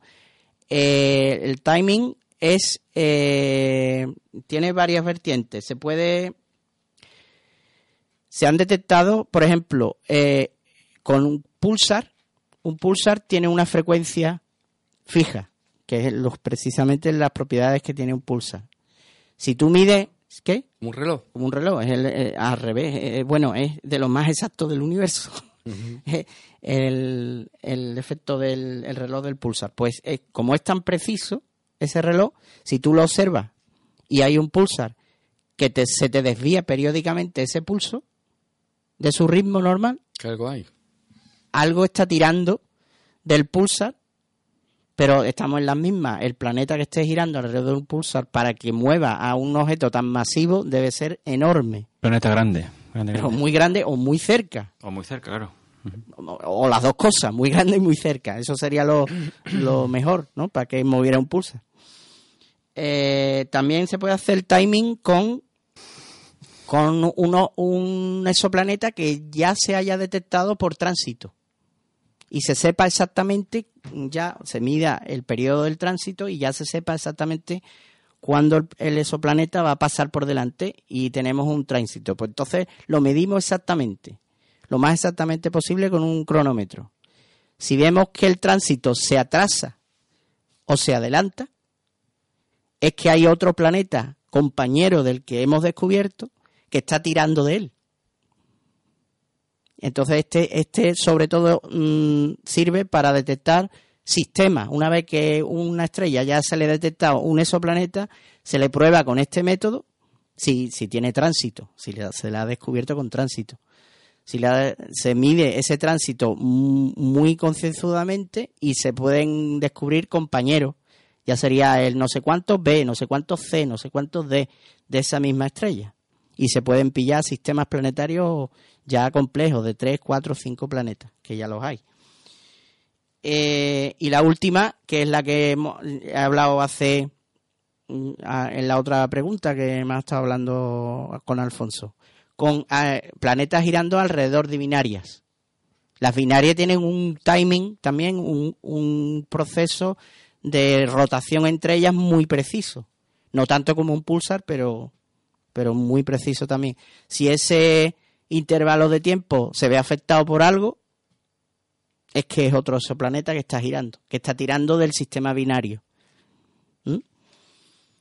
Eh, el timing es eh, tiene varias vertientes. Se puede se han detectado, por ejemplo, eh, con un pulsar. Un pulsar tiene una frecuencia fija, que es los, precisamente las propiedades que tiene un pulsar. Si tú mides, ¿qué? Un reloj. como un reloj, es el- eh, al revés, eh, bueno, es de lo más exacto del universo. el, el efecto del el reloj del pulsar. Pues eh, como es tan preciso ese reloj, si tú lo observas y hay un pulsar que te- se te desvía periódicamente ese pulso de su ritmo normal, algo hay. algo está tirando del pulsar, pero estamos en las mismas. El planeta que esté girando alrededor de un pulsar para que mueva a un objeto tan masivo debe ser enorme, Planeta grande. grande, muy grande o muy cerca. O muy cerca, claro. O, o las dos cosas, muy grande y muy cerca. Eso sería lo, lo mejor, ¿no? Para que moviera un pulsar. Eh, también se puede hacer timing con con uno, un exoplaneta que ya se haya detectado por tránsito y se sepa exactamente, ya se mida el periodo del tránsito y ya se sepa exactamente cuándo el, exoplaneta va a pasar por delante y tenemos un tránsito. Pues entonces lo medimos exactamente, lo más exactamente posible con un cronómetro. Si vemos que el tránsito se atrasa o se adelanta, es que hay otro planeta compañero del que hemos descubierto que está tirando de él. Entonces este, este sobre todo mm, sirve para detectar sistemas. Una vez que una estrella ya se le ha detectado un exoplaneta, se le prueba con este método si, si tiene tránsito, si se le ha descubierto con tránsito. Si la- se mide ese tránsito muy concienzudamente y se pueden descubrir compañeros. Ya sería el no sé cuántos B, no sé cuántos C, no sé cuántos D de esa misma estrella. Y se pueden pillar sistemas planetarios ya complejos de 3, 4, 5 planetas, que ya los hay. Eh, y la última, que es la que he hablado hace mm, en la otra pregunta que me ha estado hablando con Alfonso, con planetas girando alrededor de binarias. Las binarias tienen un timing, también un, un proceso de rotación entre ellas muy preciso. No tanto como un pulsar, pero, pero muy preciso también. Si ese intervalo de tiempo se ve afectado por algo, es que es otro exoplaneta que está girando, que está tirando del sistema binario. ¿Mm?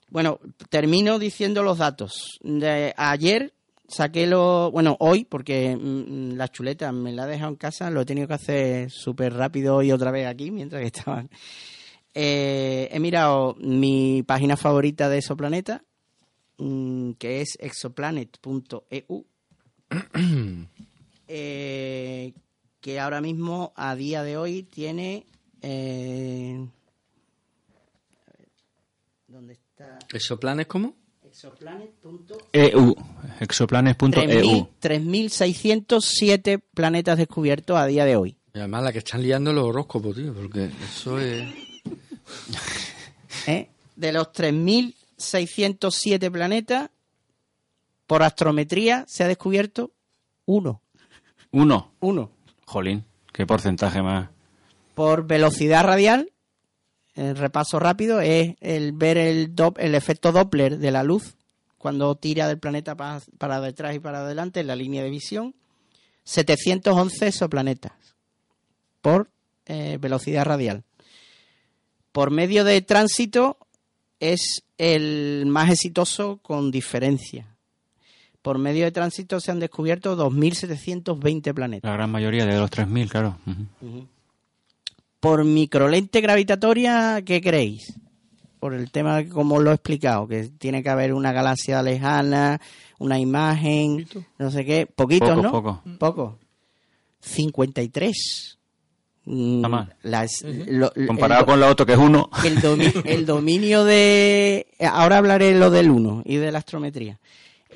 Bueno, termino diciendo los datos. De ayer saqué lo, bueno, hoy, porque mm, la chuleta me la he dejado en casa, lo he tenido que hacer súper rápido y otra vez aquí mientras que estaban. Eh, he mirado mi página favorita de Exoplaneta, mm, que es exoplanet.eu, eh, que ahora mismo, a día de hoy, tiene... Eh, ¿Dónde está? ¿Exoplanes cómo? Exoplanet.eu. EU. Exoplanes.eu. 3.000 3.607 planetas descubiertos a día de hoy. Y además la que están liando los horóscopos, tío, porque eso es... ¿eh? De los 3.607 planetas, por astrometría se ha descubierto uno. Uno. Uno. Jolín, qué porcentaje más. Por velocidad radial, el repaso rápido es el ver el, dop- el efecto Doppler de la luz cuando tira del planeta pa- para detrás y para adelante en la línea de visión. 711 exoplanetas por eh, velocidad radial. Por medio de tránsito es el más exitoso con diferencia. Por medio de tránsito se han descubierto 2.720 planetas. La gran mayoría de los 3.000, claro. Ujú. Por microlente gravitatoria, ¿qué creéis? Por el tema como lo he explicado, que tiene que haber una galaxia lejana, una imagen, no sé qué, poquitos, Poco, ¿no? poco. Poco. 53 Mm, las- lo- el Comparado do- con la otro que es uno. el, domi- el dominio de... Ahora hablaré lo del 1 y de la astrometría.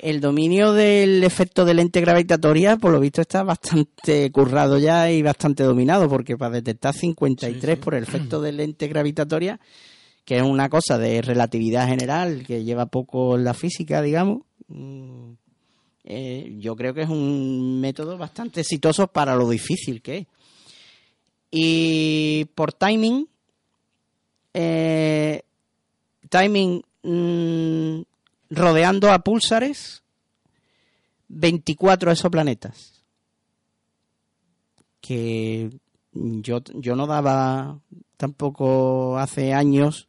El dominio del efecto de lente gravitatoria, por lo visto, está bastante currado ya y bastante dominado, porque para detectar 53 por el efecto de lente gravitatoria, que es una cosa de relatividad general que lleva poco en la física, digamos, mm, eh, yo creo que es un método bastante exitoso para lo difícil que es. Y por timing, eh, timing mm, rodeando a púlsares 24 exoplanetas que yo, yo no daba tampoco hace años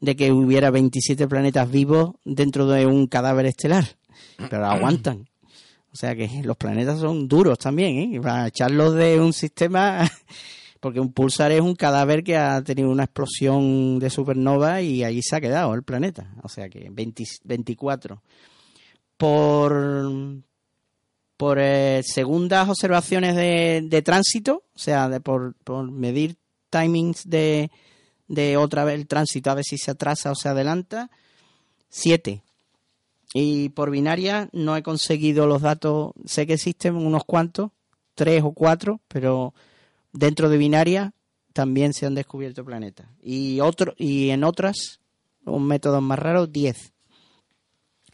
de que hubiera 27 planetas vivos dentro de un cadáver estelar pero aguantan o sea que los planetas son duros también ¿eh? Y para echarlos de un sistema porque un pulsar es un cadáver que ha tenido una explosión de supernova y allí se ha quedado el planeta. O sea que 20 24. Por, por eh, segundas observaciones de, de tránsito, o sea, de por, por medir timings de, de otra vez el tránsito, a ver si se atrasa o se adelanta, 7. Y por binaria no he conseguido los datos, sé que existen unos cuantos, tres o cuatro, pero dentro de binaria también se han descubierto planetas. Y, otro, y en otras, un método más raro, 10.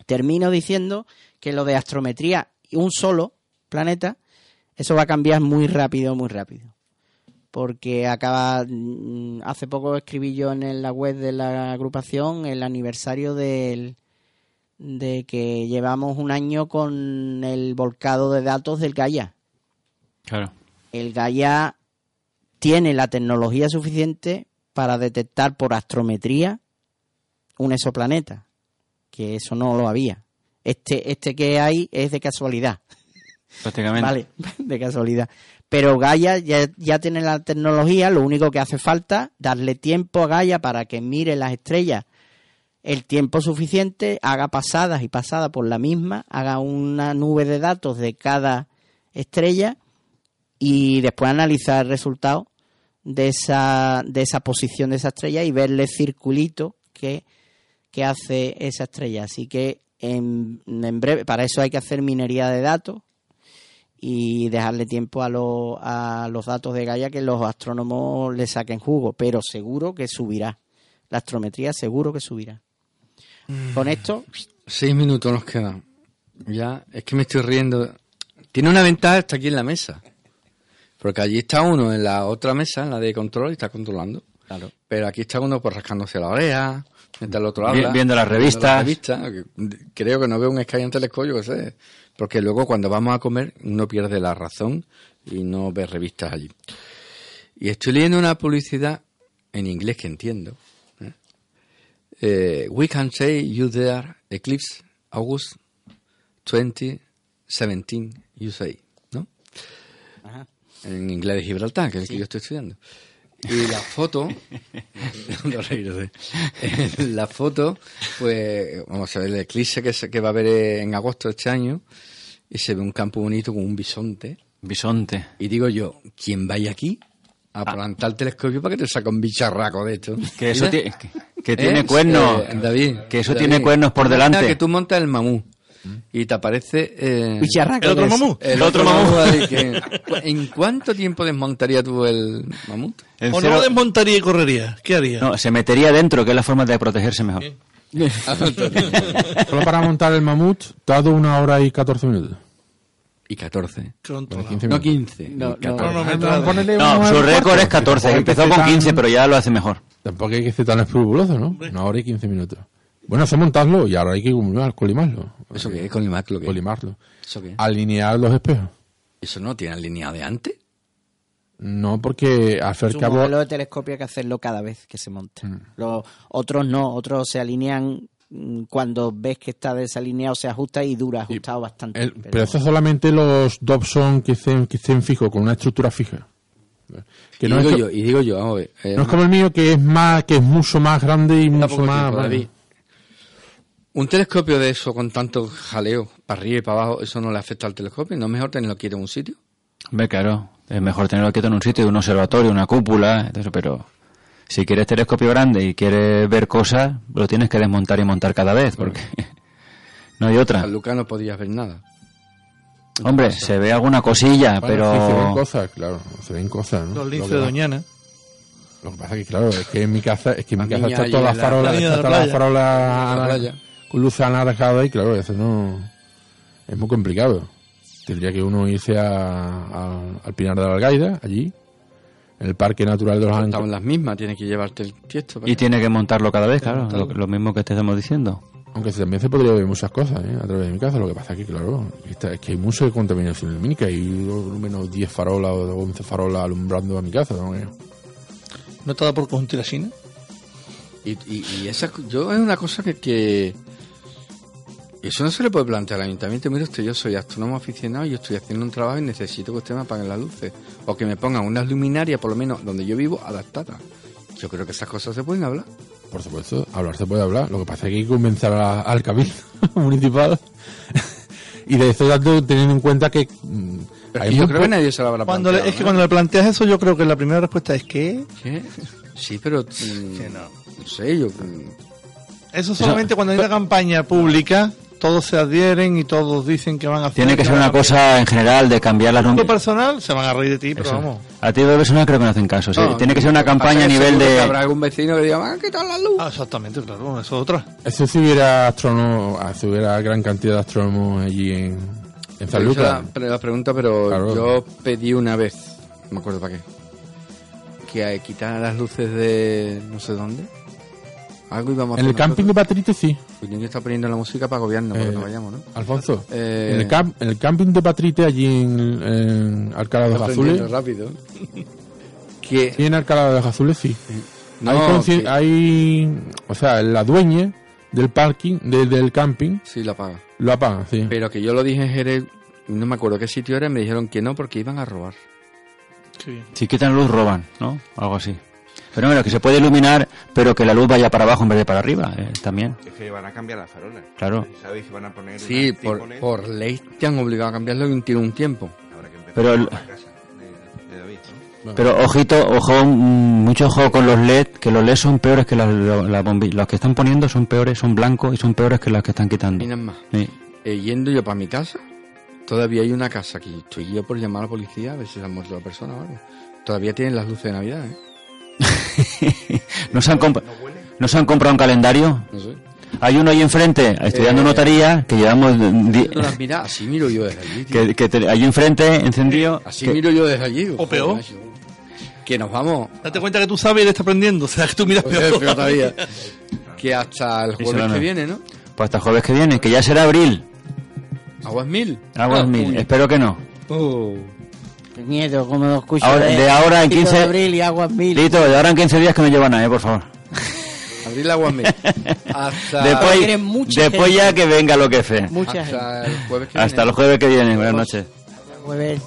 Termino diciendo que lo de astrometría y un solo planeta, eso va a cambiar muy rápido, muy rápido. Porque acaba, mm, hace poco escribí yo en la web de la agrupación el aniversario del, de que llevamos un año con el volcado de datos del Gaia Claro. el Gaia tiene la tecnología suficiente para detectar por astrometría un exoplaneta, que eso no lo había. Este, este que hay es de casualidad, Prácticamente. ¿vale? De casualidad. Pero Gaia ya, ya tiene la tecnología, lo único que hace falta darle tiempo a Gaia para que mire las estrellas el tiempo suficiente, haga pasadas y pasadas por la misma, haga una nube de datos de cada estrella y después analizar el resultado de esa, de esa posición de esa estrella y verle circulito que, que hace esa estrella. Así que en, en breve, para eso hay que hacer minería de datos y dejarle tiempo a, lo- a los datos de Gaia que los astrónomos le saquen jugo, pero seguro que subirá. La astrometría seguro que subirá. Con esto, Seis minutos nos quedan. Ya, es que me estoy riendo. Tiene una ventaja, está aquí en la mesa. Porque allí está uno en la otra mesa, en la de control, y está controlando. Claro. Pero aquí está uno pues rascándose la oreja, mientras el otro habla. viendo las las revistas. revistas, Creo que no veo un Sky en telescopio, que sé. Porque luego cuando vamos a comer uno pierde la razón y no ve revistas allí. Y estoy leyendo una publicidad en inglés que entiendo. ¿eh? Eh, we can say you there, Eclipse, August 2017, you say, ¿no? Ajá. En inglés de Gibraltar, que es el que yo estoy estudiando. Y la foto, no reírse. la foto, pues, vamos a ver el eclipse que, se- que va a haber en agosto de este año, y se ve un campo bonito con un bisonte. Bisonte. Y digo yo, ¿quién vaya aquí a plantar el telescopio para que te saque un bicharraco de esto? Que eso ti- que, que tiene ¿Eh? cuernos. Eh, David. Que eso David. tiene cuernos por delante. que tú montas el mamú y te aparece... eh, ¿El otro mamú? el otro ahí que- ¿En cuánto tiempo desmontaría tú el mamut? En ¿O cero- no desmontaría y correría? ¿Qué haría? no, se metería dentro, que es la forma de protegerse mejor. Solo para montar el mamut, dado una hora y 14 minutos. Y 14. Controlado. 15 No minutos. 15. No, y 14. Cronometrado. Ponele No, uno su récord es 14. tampoco hay que Empezó con tan- 15, pero ya lo hace mejor. Tampoco hay que ser tan escrupuloso, ¿no? Una hora y 15 minutos. Bueno, eso montarlo y ahora hay que colimar- colimarlo. ¿Eso qué es? ¿Colimac lo que es? Colimarlo. ¿Eso qué? Alinear los espejos. ¿Eso no tiene alineado de antes? No, porque al un cabo... modelo de telescopio hay que hacerlo cada vez que se monta. Mm. Los otros no, otros se alinean mm, cuando ves que está desalineado, se ajusta y dura ajustado bastante. el- pero eso solamente los Dobson que estén, que estén fijos, con una estructura fija. Que y, no, digo es, yo, y digo yo, vamos a ver, eh, no es como el mío, que es más que es mucho más grande y mucho más... tiempo, bueno. David. Un telescopio de eso con tanto jaleo para arriba y para abajo, ¿eso no le afecta al telescopio? ¿No es mejor tenerlo aquí en un sitio? Hombre, claro. Es mejor tenerlo quieto en un sitio, un observatorio, una cúpula, entonces, pero si quieres telescopio grande y quieres ver cosas, lo tienes que desmontar y montar cada vez, porque no hay otra. San Lucas no podías ver nada. Hombre, se ve alguna cosilla, Bueno, sí, se ven pero cosas, claro, se ven cosas, ¿no? Los Lo linces que de Doñana. Lo que pasa es que, claro, es que en mi casa, es que en mi casa está ahí todas las en la- farolas, la está luces anaranjadas y claro, eso no es muy complicado. Tendría que uno irse a, a- al Pinar de la Algaida, allí, en el Parque Natural de los Estaban Ancos. las mismas, tienes que llevarte el tiesto. para y tiene que montarlo cada vez, claro, lo, lo mismo que te estamos diciendo. Aunque también se podría ver muchas cosas ¿eh? a través de mi casa. Lo que pasa es que, claro, está- es que hay mucha contaminación lumínica. Hay al menos 10 farolas o 11 farolas alumbrando a mi casa. ¿no? ¿No estaba por conjunto la China? Y, y, y esa, yo es una cosa que, que eso no se le puede plantear al ayuntamiento. Mire usted, yo soy astrónomo aficionado y yo estoy haciendo un trabajo y necesito que usted me apague las luces. O que me pongan unas luminarias, por lo menos donde yo vivo, adaptadas. Yo creo que esas cosas se pueden hablar. Por supuesto, hablar se puede hablar. Lo que pasa es que hay que convencer a- al cabildo municipal. y de eso tanto teniendo en cuenta que mm, Pero hay es que yo creo que nadie se lo habrá Cuando le- es que ¿no? cuando le planteas eso, yo creo que la primera respuesta es que. ¿Qué? Sí, pero... mm, no. sé, yo... mm, Eso solamente cuando hay una campaña pública, todos se adhieren y todos dicen que van a hacer. Tiene que ser una cosa en general de cambiar las luminarias. personal se van a reír de ti, pero vamos. A ti de personal creo que no hacen caso. sí. Tiene que ser una campaña a nivel de... Habrá algún vecino que diga, van a quitar la luz. Ah, exactamente, claro, eso es otra. Eso si hubiera astrónomos, ah, si hubiera gran cantidad de astrónomos allí en, en San Lucas. la, la pregunta, pero Claro. yo pedí una vez, no me acuerdo para qué, que quitaran las luces de no sé dónde. Algo íbamos a En el camping de. Patrite sí, El niño está poniendo la música para agobiarnos, para que Eh, no vayamos, ¿no? Alfonso. Eh, En, el camp- en el camping de Patrite, allí en, en Alcalá de los Azules. rápido. que Sí, en Alcalá de los Azules sí. no, hay, consci- que- hay- o sea, la dueña del parking, de- del camping, sí la paga. lo apaga, sí. Pero que yo lo dije en Jerez, no me acuerdo qué sitio era, y me dijeron que no porque iban a robar. Si quitan luz, roban, ¿no? Algo así. Pero bueno, que se puede iluminar, pero que la luz vaya para abajo en vez de para arriba, eh, también. Es que van a cambiar las farolas. Claro. ¿Sabéis que van a poner Sí, por, por ley te han obligado a cambiarlo y tiene un tiempo. Habrá que empezar Pero el- por la casa de, de David, ¿no? Pero ojito, ojo, mm, mucho ojo con los LED, que los LED son peores que las la bombi- Los que están poniendo son peores, son blancos y son peores que las que están quitando. Y nada más. Sí. Eh, yendo yo para mi casa, todavía hay una casa que estoy yo por llamar a la policía a ver si se ha muerto la persona o algo. Todavía tienen las luces de Navidad, ¿eh? ¿No se han, comp- ¿No se han comprado un calendario? No sé. Hay uno ahí enfrente, estudiando Eh, notaría, que llevamos... di- ¿Tú las miras? Así miro yo desde allí, tío. que, que te- allí enfrente, encendido... Así que- miro yo desde allí. O peor. Que nos vamos. Date cuenta que tú sabes y él está aprendiendo, o sea que tú miras Pues, peor. peor todavía. Que hasta el jueves que viene, ¿no? Pues hasta el jueves que viene, que ya será abril. Aguas mil. Aguas Ah, mil, uy. espero que no. Oh. Nieto, como lo escucho. De, ahora en 15 abril y mil. De ahora en 15 días que me llevan a, eh, por favor. Abril aguas mil. Hasta... Después, después ya que venga lo que fe. Hasta gente. el jueves que Hasta el jueves que viene. Buenas noches. Hasta el jueves.